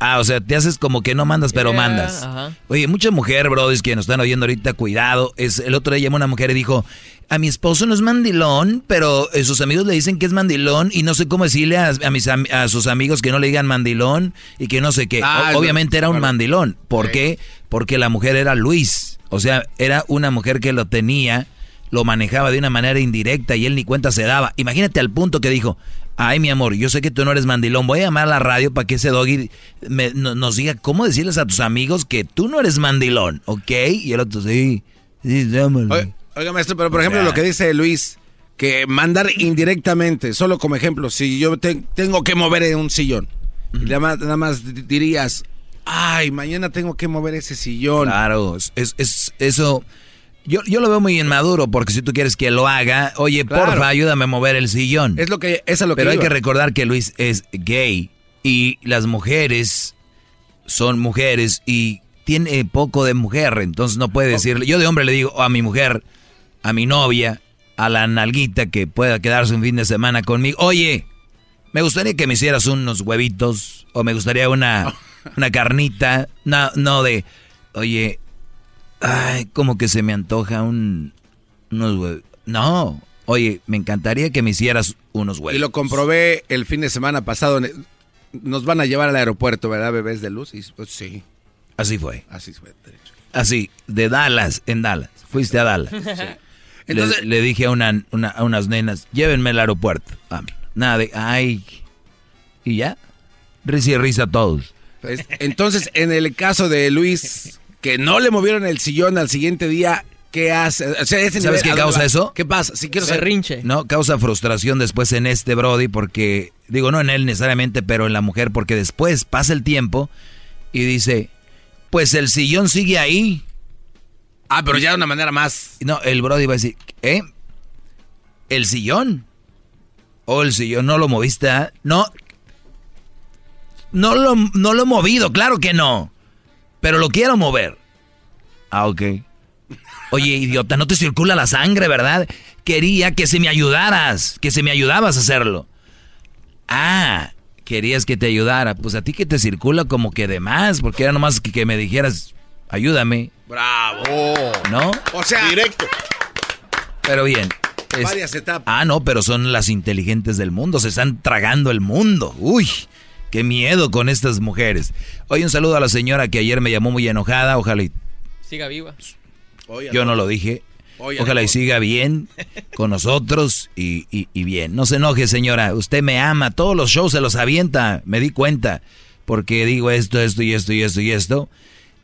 Ah, o sea, te haces como que no mandas, pero Yeah, mandas. ajá. Oye, mucha mujer, brodis, que nos están oyendo ahorita, cuidado. Es, el otro día llamó una mujer y dijo, a mi esposo no es mandilón, pero eh, sus amigos le dicen que es mandilón y no sé cómo decirle a, a mis, a sus amigos que no le digan mandilón y que no sé qué. Ah, O- obviamente era un claro. mandilón. ¿Por qué? Porque la mujer era Luis. O sea, era una mujer que lo tenía, lo manejaba de una manera indirecta y él ni cuenta se daba. Imagínate al punto que dijo, ay mi amor, yo sé que tú no eres mandilón, voy a llamar a la radio para que ese doggy me- no- nos diga cómo decirles a tus amigos que tú no eres mandilón, ¿ok? Y el otro, sí, sí, llámalo. Oiga, oiga, maestro, pero por ejemplo O sea- lo que dice Luis, que mandar indirectamente, solo como ejemplo, si yo te- tengo que mover un sillón, y nada más, nada más di- dirías, ay, mañana tengo que mover ese sillón. Claro, es- eso... Yo, yo lo veo muy inmaduro porque si tú quieres que lo haga, oye, Claro. porfa, ayúdame a mover el sillón. Es lo que, es a lo que Pero hay iba. que recordar que Luis es gay y las mujeres son mujeres y tiene poco de mujer, entonces no puede decirle. Yo de hombre le digo a mi mujer, a mi novia, a la nalguita que pueda quedarse un fin de semana conmigo, oye, me gustaría que me hicieras unos huevitos o me gustaría una, una carnita, no, no de, oye, ay, como que se me antoja un, unos huevos. No, oye, me encantaría que me hicieras unos huevos. Y lo comprobé el fin de semana pasado. Nos van a llevar al aeropuerto, ¿verdad, bebés de luz? Y, pues, sí, Así fue. así fue. derecho. Así, de Dallas, en Dallas. Fuiste a Dallas. Entonces- le, le dije a, una, una- a unas nenas, llévenme al aeropuerto. Ah, Nada de, ay. Y ya. Risa y risa a todos. Pues, entonces, en el caso de Luis, que no le movieron el sillón al siguiente día, ¿qué hace? O sea, ese ¿Sabes nivel, qué ¿a dónde causa va? eso? ¿Qué pasa? Si quiero saber. Berrinche. No, causa frustración después en este Brody porque, digo, no en él necesariamente, pero en la mujer, porque después pasa el tiempo y dice, pues el sillón sigue ahí. Ah, pero ya de una manera más. No, el Brody va a decir, ¿eh? ¿El sillón? ¿O el sillón no lo moviste? ah? No. No lo, no lo he movido, claro que no. Pero lo quiero mover. Ah, ok. Oye, idiota, no te circula la sangre, ¿verdad? Quería que se me ayudaras, que se me ayudabas a hacerlo. Ah, querías que te ayudara. Pues a ti que te circula como que de más, porque era nomás que, que me dijeras, ayúdame, Bravo. ¿no? O sea, Directo. Pero bien. es- varias etapas. Ah, no, pero son las inteligentes del mundo, se están tragando el mundo. Uy, qué miedo con estas mujeres. Oye, un saludo a la señora que ayer me llamó muy enojada, ojalá y Siga viva. yo no lo dije. Oye, Ojalá y siga bien con nosotros y, y- y bien. No se enoje, señora. Usted me ama. Todos los shows se los avienta. Me di cuenta. Porque digo esto, esto y esto y esto y esto.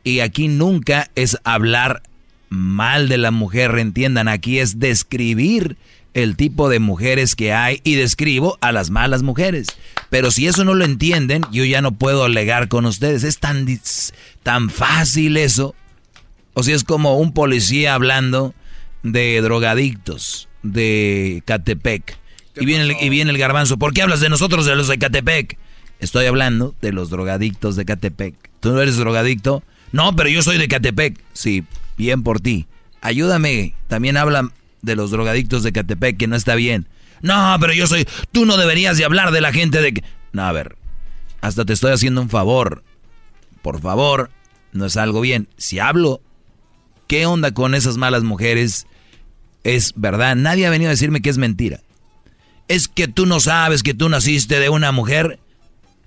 Y aquí nunca es hablar mal de la mujer, entiendan. Aquí es describir el tipo de mujeres que hay y describo a las malas mujeres. Pero si eso no lo entienden, yo ya no puedo alegar con ustedes. Es tan, tan fácil eso. O sea, es como un policía hablando de drogadictos de Catepec. Y viene, el, y viene el garbanzo. ¿Por qué hablas de nosotros, de los de Catepec? Estoy hablando de los drogadictos de Catepec. ¿Tú no eres drogadicto? No, pero yo soy de Catepec. Sí, bien por ti. Ayúdame. También hablan de los drogadictos de Catepec, que no está bien. No, pero yo soy... Tú no deberías de hablar de la gente de... que-". No, a ver. Hasta te estoy haciendo un favor. Por favor, no es algo bien. Si hablo ¿Qué onda con esas malas mujeres? Es verdad, nadie ha venido a decirme que es mentira. Es que tú no sabes que tú naciste de una mujer,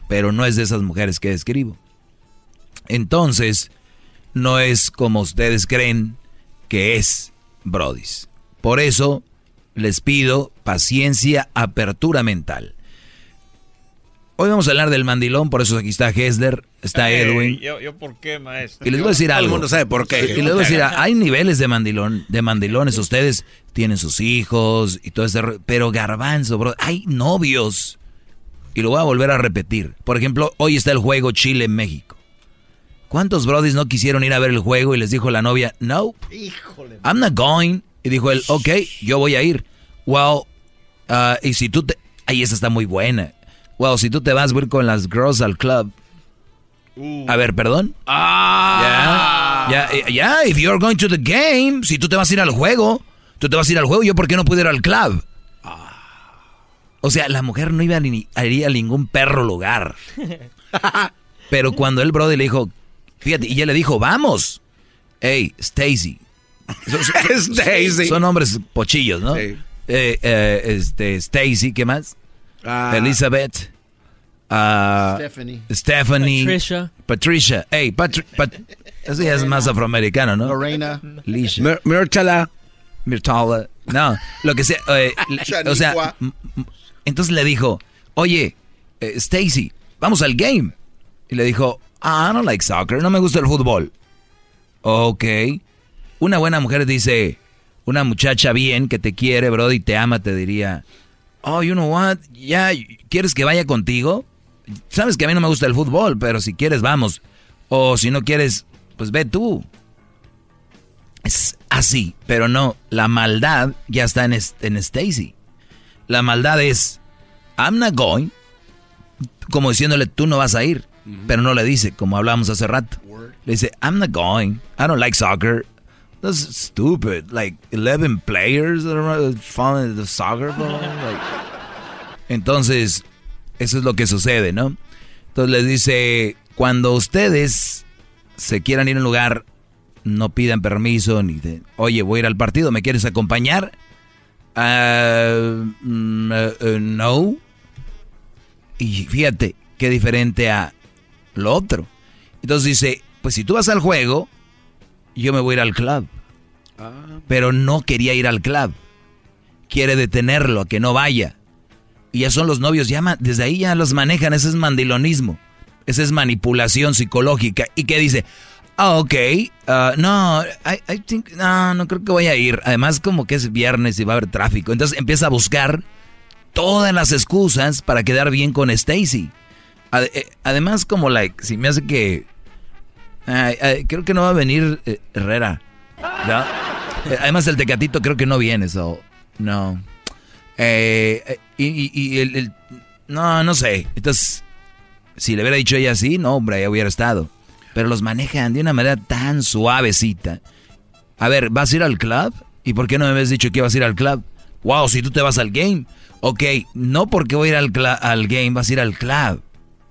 pero no es de esas mujeres que describo. Entonces, no es como ustedes creen que es, Brodis. Por eso, les pido paciencia, apertura mental. Hoy vamos a hablar del mandilón, por eso aquí está Hesler, está Edwin. Yo, yo, ¿por qué, maestro? Y les voy a decir Todo el algo. mundo sabe por qué. Y les voy a decir, hay niveles de mandilón, de mandilones. Ustedes tienen sus hijos y todo ese ro- Pero garbanzo, bro, hay novios. Y lo voy a volver a repetir. Por ejemplo, hoy está el juego Chile-México. ¿Cuántos brodis no quisieron ir a ver el juego y les dijo la novia, no, I'm not going? Y dijo él, ok, yo voy a ir. Well, uh, y si tú te... Ay, esa está muy buena. Well, si tú te vas, voy a ir con las girls al club. A ver, perdón. Ah. Ya, ya, if you're going to the game, si tú te vas a ir al juego, tú te vas a ir al juego, ¿yo por qué no puedo ir al club? O sea, la mujer no iba a, ni, a ir a ningún perro lugar. Pero cuando el brother le dijo, fíjate, y ella le dijo, vamos. Hey, Stacy. Son- son- Stacy. Son hombres pochillos, ¿no? Sí. Eh, eh, este, Stacy, ¿qué más? Ah. Elizabeth. ah, Stephanie. Stephanie. Patricia. Patricia. Hey, Patri Pat eso ya es más afroamericano, ¿no? Lorena. Lisha. Mir- Mirchala. Mirtala. No, lo que sea. eh, o sea, entonces le dijo, oye, eh, Stacy, vamos al game. Y le dijo, ah, I don't like soccer, no me gusta el fútbol. Ok. Una buena mujer dice, una muchacha bien que te quiere, bro, y te ama, te diría, oh, you know what, ya, ¿quieres que vaya contigo? Sabes que a mí no me gusta el fútbol, pero si quieres, vamos. O si no quieres, pues ve tú. Es así, pero no, la maldad ya está en, en Stacy. La maldad es, I'm not going, como diciéndole, tú no vas a ir, pero no le dice, como hablábamos hace rato. Le dice, I'm not going, I don't like soccer. That's stupid, like 11 players that are following the soccer ball. Like, entonces, eso es lo que sucede, ¿no? Entonces les dice, cuando ustedes se quieran ir a un lugar, no pidan permiso ni de, oye, voy a ir al partido, ¿me quieres acompañar? Eh, eh, no. Y fíjate, qué diferente a lo otro. Entonces dice, pues si tú vas al juego, yo me voy a ir al club. Pero no quería ir al club. Quiere detenerlo, a que no vaya. Y ya son los novios, ya desde ahí ya los manejan, ese es mandilonismo. Esa es manipulación psicológica. Y que dice, ah, ok, ah, no, I, think, no, no creo que voy a ir. Además, como que es viernes y va a haber tráfico. Entonces empieza a buscar todas las excusas para quedar bien con Stacy. Eh, Además, como, like, si me hace que... creo que no va a venir eh, Herrera. Eh, Además, el tecatito creo que no viene, so, no. Eh, eh, y el, No, no sé. Entonces, si le hubiera dicho ella así, no, hombre, ya hubiera estado. Pero los manejan de una manera tan suavecita. A ver, ¿vas a ir al club? ¿Y por qué no me habías dicho que ibas a ir al club? Wow, si tú te vas al game. Ok, no porque voy a ir al, al game, vas a ir al club.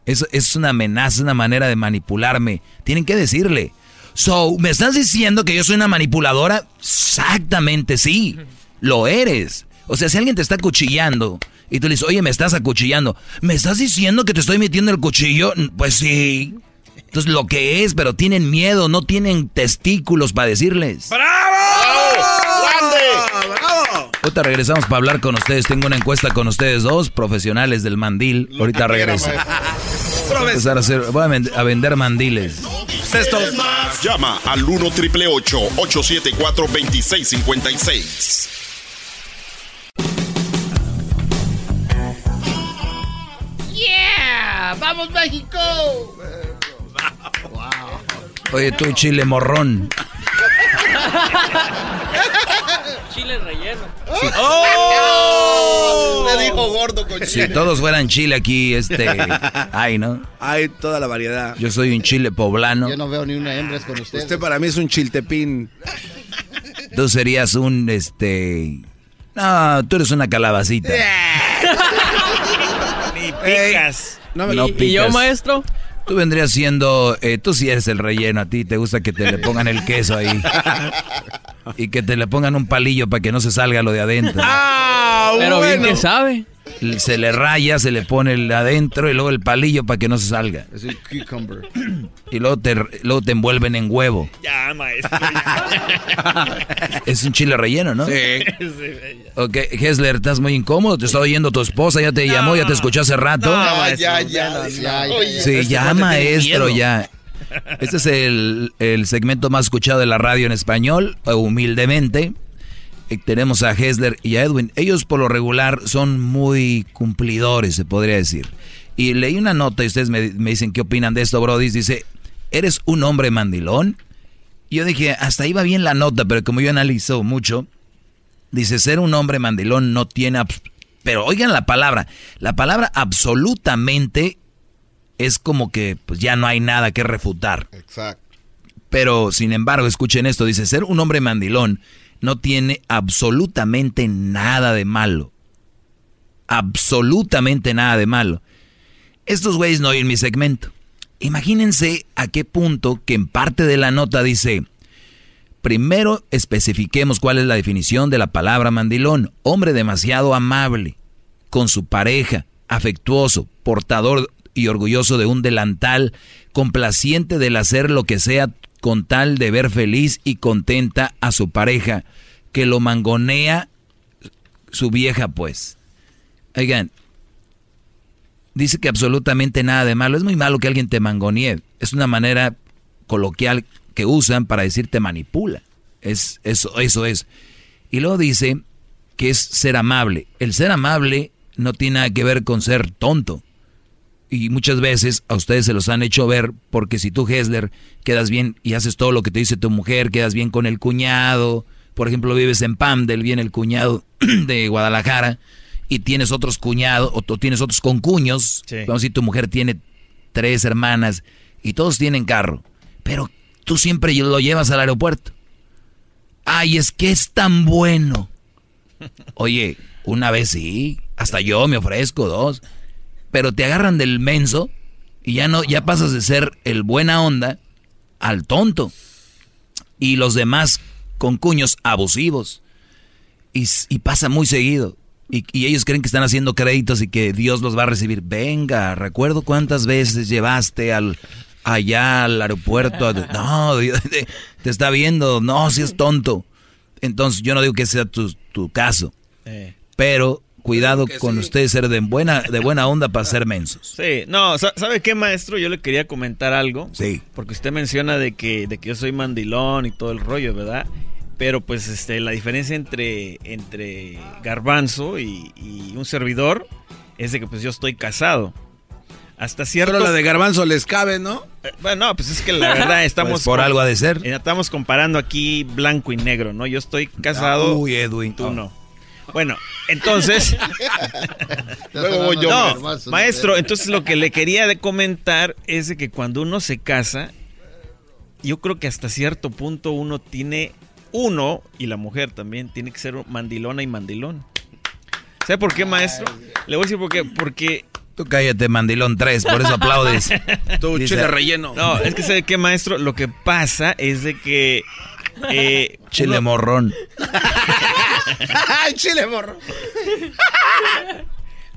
Eso es una amenaza, una manera de manipularme. Tienen que decirle. So, ¿me estás diciendo que yo soy una manipuladora? Exactamente, sí. Lo eres. O sea, si alguien te está acuchillando y tú le dices, oye, me estás acuchillando, ¿me estás diciendo que te estoy metiendo el cuchillo? Pues sí. Entonces, lo que es, pero tienen miedo, no tienen testículos para decirles. Ahorita regresamos para hablar con ustedes. Tengo una encuesta con ustedes dos, profesionales del mandil. Ahorita regreso. Voy a empezar a, hacer- voy a vend- a vender mandiles. Llama al 1 triple 874 2656. ¡Yeah! ¡Vamos, México! Oye, tú, chile morrón. Chile relleno. ¡Oh! Le dijo gordo con Si todos fueran chile aquí, este. Ay, ¿no? Hay toda la variedad. Yo soy un chile poblano. Yo no veo ni una hembra con usted. Usted para mí es un chiltepín. Tú serías un, este. No, tú eres una calabacita. Ni picas. No, me- ¿Y- no y yo, picas. maestro? Tú vendrías siendo. eh, tú sí eres el relleno. A ti te gusta que te le pongan el queso ahí. y que te le pongan un palillo para que no se salga lo de adentro. Pero bien que sabe. Se le raya, se le pone el adentro y luego el palillo para que no se salga. Es el cucumber. Y luego te, luego te envuelven en huevo. Ya, maestro. Es un chile relleno, ¿no? Sí. Ok, Hessler, estás muy incómodo. Te está oyendo tu esposa, ya te llamó, ya te escuchó hace rato. No, ya, ya, ya. Oye, Sí, este ya, maestro, ya. Este es el, el segmento más escuchado de la radio en español, humildemente. Eh, Tenemos a Hessler y a Edwin. Ellos por lo regular son muy cumplidores, se podría decir. Y leí una nota y ustedes me, me dicen qué opinan de esto, Brody. Dice, ¿eres un hombre mandilón? Y yo dije, hasta va bien la nota, pero como yo analizo mucho, dice, ser un hombre mandilón no tiene... Pero oigan la palabra, la palabra absolutamente es como que pues ya no hay nada que refutar. Exacto. Pero, sin embargo, escuchen esto, dice, ser un hombre mandilón no tiene absolutamente nada de malo. Absolutamente nada de malo. Estos güeyes no oyen mi segmento. Imagínense a qué punto que en parte de la nota dice, primero especifiquemos cuál es la definición de la palabra mandilón. Hombre demasiado amable, con su pareja, afectuoso, portador y orgulloso de un delantal, complaciente del hacer lo que sea con tal de ver feliz y contenta a su pareja, que lo mangonea su vieja pues. Oigan, dice que absolutamente nada de malo. Es muy malo que alguien te mangonee. Es una manera coloquial que usan para decir te manipula. Es, eso, eso es. Y luego dice que es ser amable. El ser amable no tiene nada que ver con ser tonto. Y muchas veces a ustedes se los han hecho ver porque si tú, Hessler, quedas bien y haces todo lo que te dice tu mujer, quedas bien con el cuñado, por ejemplo, vives en Pamdel, viene el cuñado de Guadalajara y tienes otros cuñados o tienes otros concuños, Sí. vamos a decir, tu mujer tiene tres hermanas y todos tienen carro, pero tú siempre lo llevas al aeropuerto. Ay, es que es tan bueno. Oye, una vez sí, hasta yo me ofrezco dos, pero te agarran del menso y ya no, ya pasas de ser el buena onda al tonto. Y los demás con cuños abusivos. Y, pasa muy seguido. Y, y ellos creen que están haciendo créditos y que Dios los va a recibir. Venga, recuerdo cuántas veces llevaste al allá al aeropuerto. no, te, te está viendo. No, si es tonto. Entonces yo no digo que sea tu, tu caso. Pero cuidado con ustedes ser de buena, de buena onda para ser mensos. Sí, no, sa- ¿sabe qué, maestro? Yo le quería comentar algo. Sí. Porque usted menciona de que, de que yo soy mandilón y todo el rollo, ¿verdad? Pero pues este, la diferencia entre, entre Garbanzo y, y un servidor es de que pues yo estoy casado. Hasta cierto... Pero la de Garbanzo les cabe, ¿no? Eh, Bueno, no, pues es que la verdad estamos... Pues por algo ha de ser. Estamos comparando aquí blanco y negro, ¿no? Yo estoy casado... Uy, Edwin. Tú no. Bueno, entonces... Luego voy yo. No, maestro, entonces lo que le quería de comentar es de que cuando uno se casa, yo creo que hasta cierto punto uno tiene, uno y la mujer también, tiene que ser mandilona y mandilón. ¿Sabe por qué, maestro? Le voy a decir por qué. Porque... Tú cállate, mandilón 3, por eso aplaudes. Chile relleno. No, es que ¿sabe qué, maestro? Lo que pasa es de que... eh, Chile uno- morrón. ¡Ay, chile morro!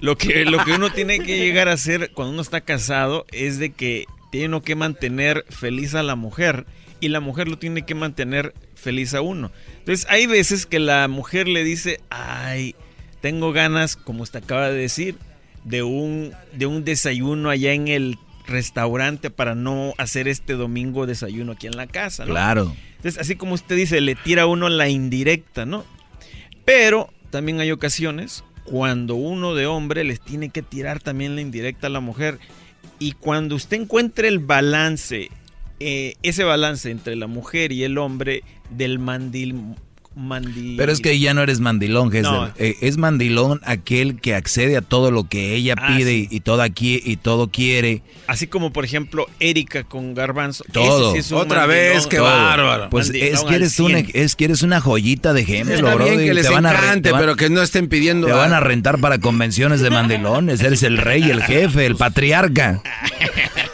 Lo que, lo que uno tiene que llegar a hacer cuando uno está casado es de que tiene uno que mantener feliz a la mujer y la mujer lo tiene que mantener feliz a uno. Entonces hay veces que la mujer le dice, ay, tengo ganas, como usted acaba de decir, de un, de un desayuno allá en el restaurante para no hacer este domingo desayuno aquí en la casa, ¿no? Claro. Entonces, así como usted dice, le tira a uno la indirecta, ¿no? Pero también hay ocasiones cuando uno de hombre les tiene que tirar también la indirecta a la mujer. Y cuando usted encuentre el balance, eh, ese balance entre la mujer y el hombre del mandil... mandil Pero es que ya no eres mandilón. No. Eh, es mandilón aquel que accede a todo lo que ella Ah, pide sí. y, y todo aquí y todo quiere. Así como, por ejemplo, Erika con Garbanzo. Ese Todo. sí es un Otra mandilón. vez, qué Todo. bárbaro. Pues Mandilón es que, eres una, 100. es que eres una joyita de ejemplo, Está bien que les Te van a encante, van- pero que no estén pidiendo. Te van a- a rentar para convenciones de mandilones. Eres el rey, el jefe, el patriarca.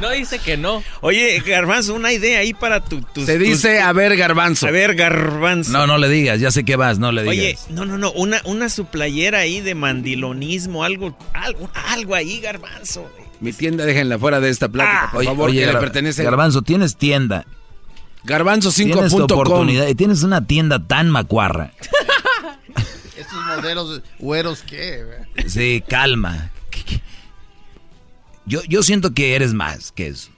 No dice que no. Oye, Garbanzo, una idea ahí para tu... tus- Se dice, tus- a ver, garbanzo. A ver, Garbanzo. No, no le digas, ya sé que vas, no le digas. Oye, no, no, no, una, una su playera ahí de mandilonismo, algo, algo, algo ahí, Garbanzo. Mi tienda, déjenla fuera de esta plática, por Oye, favor, oye, que le pertenece. Garbanzo, tienes tienda. Tienes tu Garbanzo5.com. oportunidad y tienes una tienda tan macuarra. Estos modelos güeros, ¿qué? Sí, calma. ¿Qué- qué? Yo, yo siento que eres más que eso.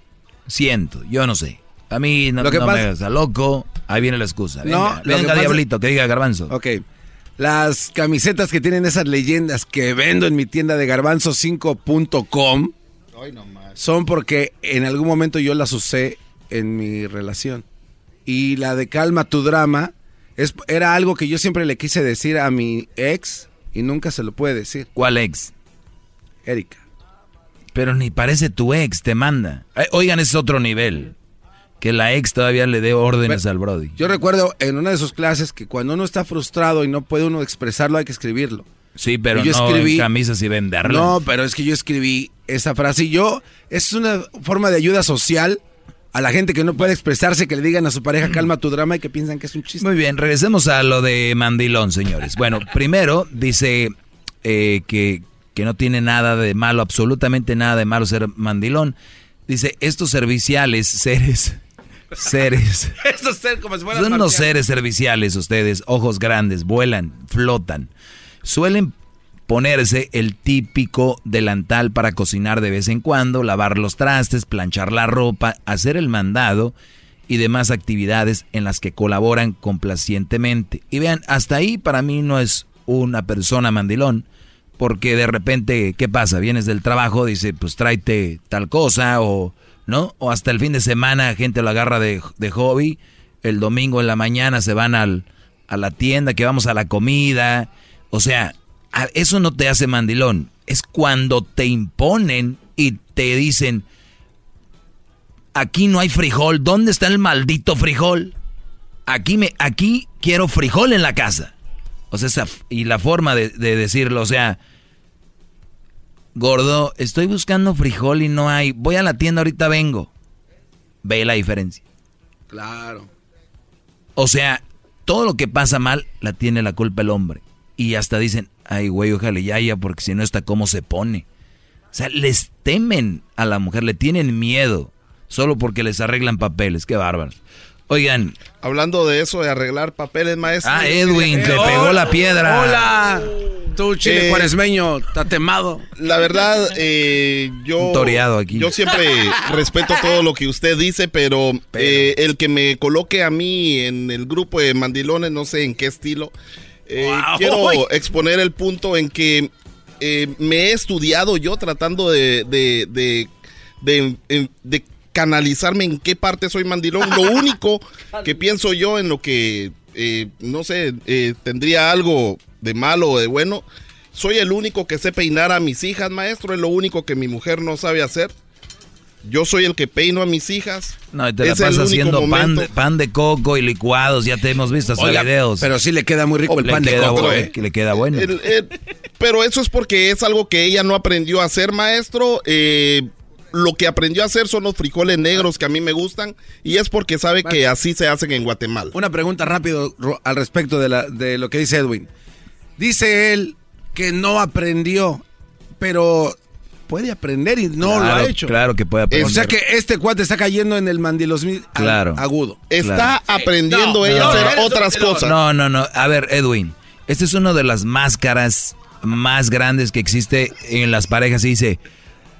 Siento, yo no sé. A mí no, Lo que no pasa- me loco. Ahí viene la excusa. Venga, No, lo que venga pasa- diablito, que diga garbanzo. Ok. Las camisetas que tienen esas leyendas que vendo en mi tienda de garbanzo5.com son porque en algún momento yo las usé en mi relación. Y la de calma tu drama es, era algo que yo siempre le quise decir a mi ex y nunca se lo puede decir. ¿Cuál ex? Erika. Pero ni parece tu ex, te manda. Eh, Oigan, ese es otro nivel. Que la ex todavía le dé órdenes al Brody. Yo recuerdo en una de sus clases que cuando uno está frustrado y no puede uno expresarlo, hay que escribirlo. Sí, pero Y yo no escribí- en camisas y venderlas. No, pero es que yo escribí esa frase y yo, es una forma de ayuda social a la gente que no puede expresarse, que le digan a su pareja calma tu drama y que piensan que es un chiste. Muy bien, regresemos a lo de Mandilón, señores. Bueno, primero dice eh, que, que no tiene nada de malo, absolutamente nada de malo ser mandilón. Dice, estos serviciales, seres, seres, ser como si fueran son unos seres serviciales ustedes, ojos grandes, vuelan, flotan. Suelen ponerse el típico delantal para cocinar de vez en cuando, lavar los trastes, planchar la ropa, hacer el mandado y demás actividades en las que colaboran complacientemente. Y vean, hasta ahí para mí no es una persona mandilón, porque de repente, ¿qué pasa? Vienes del trabajo, dice, pues tráete tal cosa, o, ¿no? O hasta el fin de semana gente lo agarra de, de hobby, el domingo en la mañana se van al, a la tienda, que vamos a la comida, o sea, eso no te hace mandilón, es cuando te imponen y te dicen, aquí no hay frijol, ¿dónde está el maldito frijol? Aquí, me, aquí quiero frijol en la casa. O sea, esa, y la forma de, de decirlo, o sea, gordo, estoy buscando frijol y no hay, voy a la tienda, ahorita vengo. Ve la diferencia. Claro. O sea, todo lo que pasa mal la tiene la culpa el hombre. Y hasta dicen, ay, güey, ojalá ya, ya, porque si no está, ¿cómo se pone? O sea, les temen a la mujer, le tienen miedo, solo porque les arreglan papeles, qué bárbaros. Oigan. Hablando de eso, de arreglar papeles, maestro. Ah, Edwin, te pegó la piedra. Hola. Tú, chile Eh, cuaresmeño, tatemado. La verdad, eh, yo. Toreado aquí. Yo siempre respeto todo lo que usted dice, pero, eh, el que me coloque a mí en el grupo de mandilones, no sé en qué estilo. eh, Wow. Quiero exponer el punto en que eh, me he estudiado yo tratando de, de, de, de- en- de canalizarme en qué parte soy mandilón. Lo único que pienso yo en lo que, eh, no sé, eh, tendría algo de malo o de bueno. Soy el único que sé peinar a mis hijas, maestro. Es lo único que mi mujer no sabe hacer. Yo soy el que peino a mis hijas. No, y te la pasas haciendo pan de, pan de coco y licuados, ya te hemos visto hasta Oiga, videos. pero sí le queda muy rico el Le pan de coco, bueno, ¿eh? que le queda bueno. El- el- pero eso es porque es algo que ella no aprendió a hacer, maestro. Eh, lo que aprendió a hacer son los frijoles negros que a mí me gustan y es porque sabe que así se hacen en Guatemala. Una pregunta rápido al respecto de, la, de lo que dice Edwin. Dice él que no aprendió, pero puede aprender y no lo ha hecho. Claro que puede aprender. O sea que este cuate está cayendo en el mandilosmi a- Claro. agudo. Está aprendiendo ella a hacer otras cosas. No, no, no. A ver, Edwin, esta es una de las máscaras más grandes que existe en las parejas. Y dice,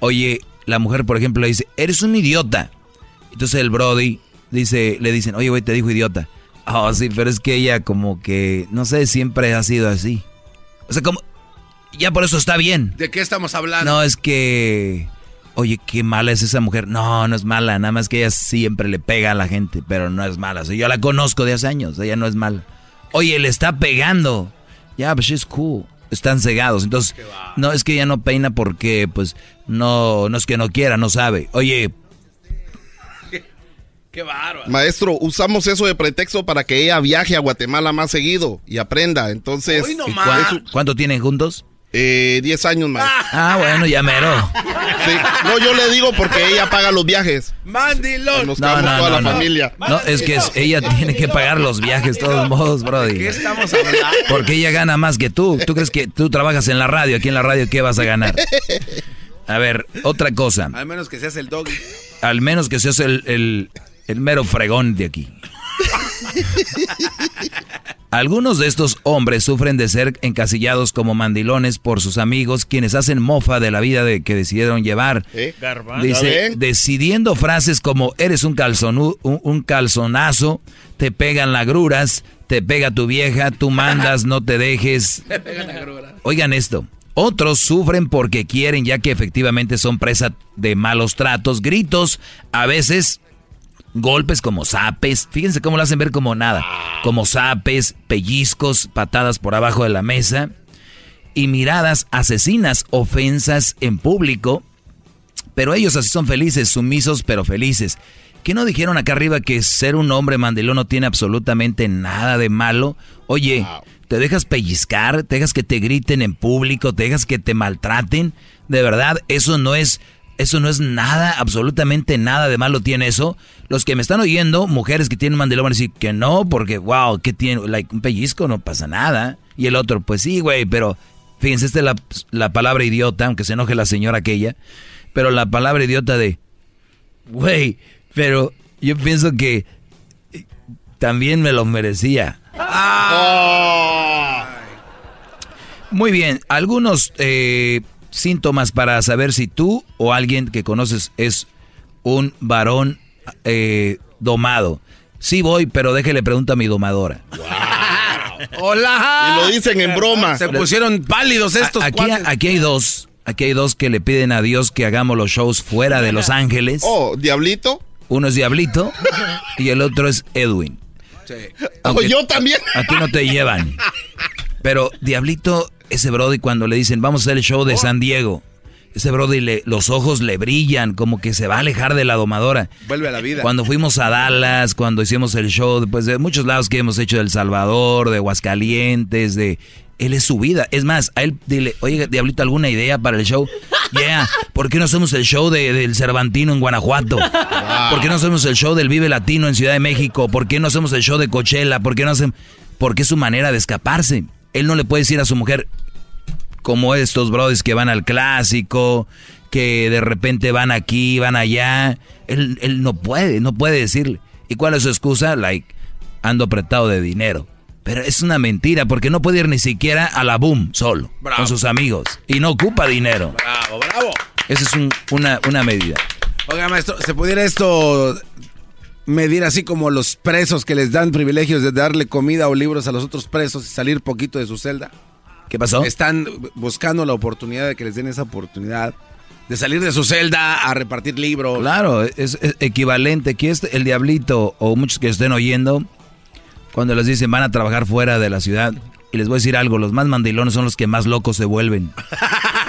oye, la mujer, por ejemplo, le dice, eres un idiota. Entonces el Brody dice, le dicen, oye, güey, te dijo idiota. Oh, sí, pero es que ella como que, no sé, siempre ha sido así. O sea, como, ya por eso está bien. ¿De qué estamos hablando? No, es que, oye, qué mala es esa mujer. No, no es mala, nada más que ella siempre le pega a la gente, pero no es mala. O sea, yo la conozco de hace años, ella no es mala. Oye, le está pegando. Ya, pues she's cool. Están cegados. Entonces, no, es que ella no peina porque, pues, no, no es que no quiera, no sabe. Oye, Qué bárbaro. Maestro, usamos eso de pretexto para que ella viaje a Guatemala más seguido y aprenda. Entonces, ¿y cuánto, cuánto tienen juntos? Eh, 10 años, maestro. Ah, bueno, ya mero. Sí. No, yo le digo porque ella paga los viajes. Mandilón. Nos No, no, toda no, la no. familia. No, es que es- ella tiene que pagar los viajes de todos modos, Brody. ¿Qué estamos hablando? Porque ella gana más que tú. ¿Tú crees que tú trabajas en la radio? Aquí en la radio, ¿qué vas a ganar? A ver, otra cosa. Al menos que seas el doggy. Al menos que seas el, el, el mero fregón de aquí. Algunos de estos hombres sufren de ser encasillados como mandilones por sus amigos, quienes hacen mofa de la vida de que decidieron llevar. ¿Eh? ¿Ya Dice, decidiendo frases como eres un, calzonu- un, un calzonazo, te pegan lagruras, te pega tu vieja, tú mandas, no te dejes. Oigan esto. Otros sufren porque quieren, ya que efectivamente son presa de malos tratos, gritos, a veces golpes como zapes. Fíjense cómo lo hacen ver como nada. Como zapes, pellizcos, patadas por abajo de la mesa y miradas asesinas, ofensas en público. Pero ellos así son felices, sumisos pero felices. ¿Qué no dijeron acá arriba que ser un hombre mandilón no tiene absolutamente nada de malo? Oye, te dejas pellizcar, te dejas que te griten en público, te dejas que te maltraten. De verdad, eso no es, eso no es nada, absolutamente nada de malo tiene eso. Los que me están oyendo, mujeres que tienen mandilón van a decir que no, porque wow, ¿qué tiene? Like, un pellizco no pasa nada. Y el otro, pues sí, güey, pero fíjense, esta es la, la palabra idiota, aunque se enoje la señora aquella, pero la palabra idiota de, güey, pero yo pienso que eh, también me lo merecía. Muy bien, algunos eh, síntomas para saber si tú o alguien que conoces es un varón eh, domado. Sí voy, pero déjele pregunta a mi domadora. Hola. Y lo dicen en broma. Se pusieron pálidos estos A- aquí, cuates. aquí hay dos. Aquí hay dos que le piden a Dios que hagamos los shows fuera de Los Ángeles. Oh, Diablito. Uno es Diablito y el otro es Edwin. Aunque Oh, yo también. A ti no te llevan. Pero Diablito, ese Brody, cuando le dicen vamos a hacer el show de San Diego, ese Brody, le- los ojos le brillan, como que se va a alejar de la domadora. Vuelve a la vida. Cuando fuimos a Dallas, cuando hicimos el show, después de muchos lados que hemos hecho de El Salvador, de Aguascalientes, de... Él es su vida. Es más, a él dile, oye, Diablito, ¿alguna idea para el show? Yeah, ¿por qué no hacemos el show de- del Cervantino en Guanajuato? ¿Por qué no hacemos el show del Vive Latino en Ciudad de México? ¿Por qué no hacemos el show de Coachella? ¿Por qué no hacemos...? Porque es su manera de escaparse. Él no le puede decir a su mujer, como estos brothers que van al clásico, que de repente van aquí, van allá. Él, él no puede, no puede decirle. ¿Y cuál es su excusa? Like, ando apretado de dinero. Pero es una mentira porque no puede ir ni siquiera a la boom solo, Bravo. con sus amigos. Y no ocupa dinero. Bravo, bravo. Esa es un- una, una medida. Oiga, maestro, ¿se pudiera esto medir así como los presos que les dan privilegios de darle comida o libros a los otros presos y salir poquito de su celda? ¿Qué pasó? Están buscando la oportunidad de que les den esa oportunidad de salir de su celda a repartir libros. Claro, es, es equivalente. Aquí este, el diablito o muchos que estén oyendo, cuando les dicen van a trabajar fuera de la ciudad, y les voy a decir algo, los más mandilones son los que más locos se vuelven.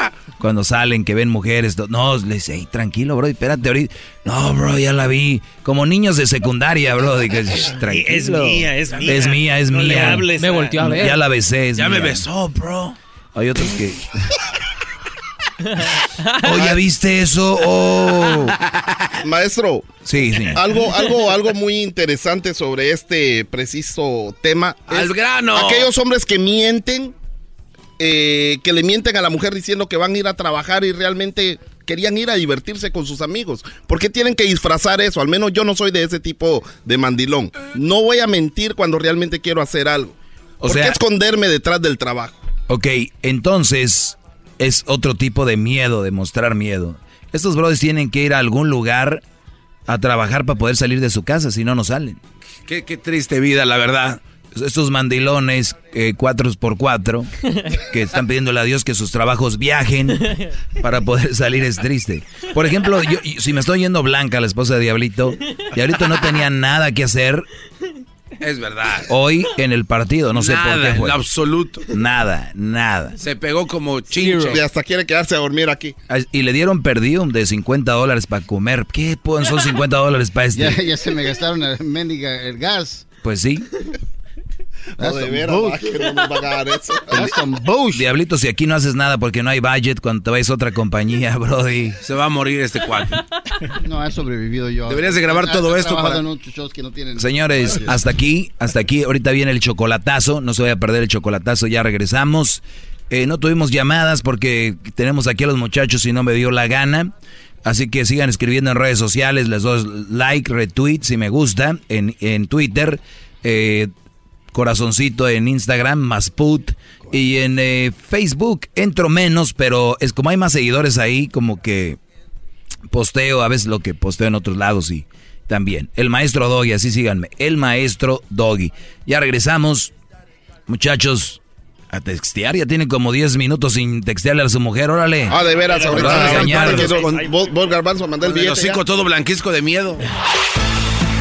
Cuando salen, que ven mujeres, no, les dice, "Ey, tranquilo, bro, espérate ahorita. No, bro, ya la vi. Como niños de secundaria, bro. "Shh, tranquilo. Es mía, es mía. Es mía, es No le mía. hables Me volteó a ver. Ya la besé, es Ya me mía". besó, bro. Hay otros que... oh, ¿ya viste eso? Oh. Maestro, Sí, sí. algo, algo, algo muy interesante sobre este preciso tema. es ¡Al grano! Aquellos hombres que mienten, eh, que le mienten a la mujer diciendo que van a ir a trabajar y realmente querían ir a divertirse con sus amigos. ¿Por qué tienen que disfrazar eso? Al menos yo no soy de ese tipo de mandilón. No voy a mentir cuando realmente quiero hacer algo. O ¿Por sea- qué esconderme detrás del trabajo? Ok, entonces es otro tipo de miedo, de mostrar miedo. Estos brothers tienen que ir a algún lugar a trabajar para poder salir de su casa, si no, no salen. Qué, qué triste vida, la verdad. Estos mandilones, eh, cuatro por cuatro, que están pidiéndole a Dios que sus trabajos viajen para poder salir, es triste. Por ejemplo, yo, si me estoy yendo Blanca, la esposa de Diablito, Diablito no tenía nada que hacer Es verdad. hoy en el partido, no sé Nada, por qué en fue. lo absoluto. Nada, nada. Se pegó como chinche. Y hasta quiere quedarse a dormir aquí. Y le dieron perdido de 50 dólares para comer. ¿Qué son 50 dólares para este? Ya, ya se me gastaron el gas. Pues sí. No, de veras, que no nos a eso. Diablito, si aquí no haces nada porque no hay budget, cuando te vayas a otra compañía, Brody. Se va a morir este cuate. No, he sobrevivido yo. Deberías de grabar todo esto para- que no tienen- Señores, hasta aquí, hasta aquí. Ahorita viene el chocolatazo. No se vaya a perder el chocolatazo. Ya regresamos. Eh, no tuvimos llamadas porque tenemos aquí a los muchachos y no me dio la gana. Así que sigan escribiendo en redes sociales. Les doy like, retweet si me gusta. En, en Twitter, eh, corazoncito en Instagram, más put. Y en eh, Facebook entro menos, pero es como hay más seguidores ahí, como que posteo a veces lo que posteo en otros lados y también. El maestro Doggy, así síganme. El maestro Doggy. Ya regresamos, muchachos, a textear. Ya tienen como 10 minutos sin textearle a su mujer, órale. Ah, de veras, ahorita. Vos, Garbanzo, mandé el billete. hocico ya. todo blanquisco de miedo.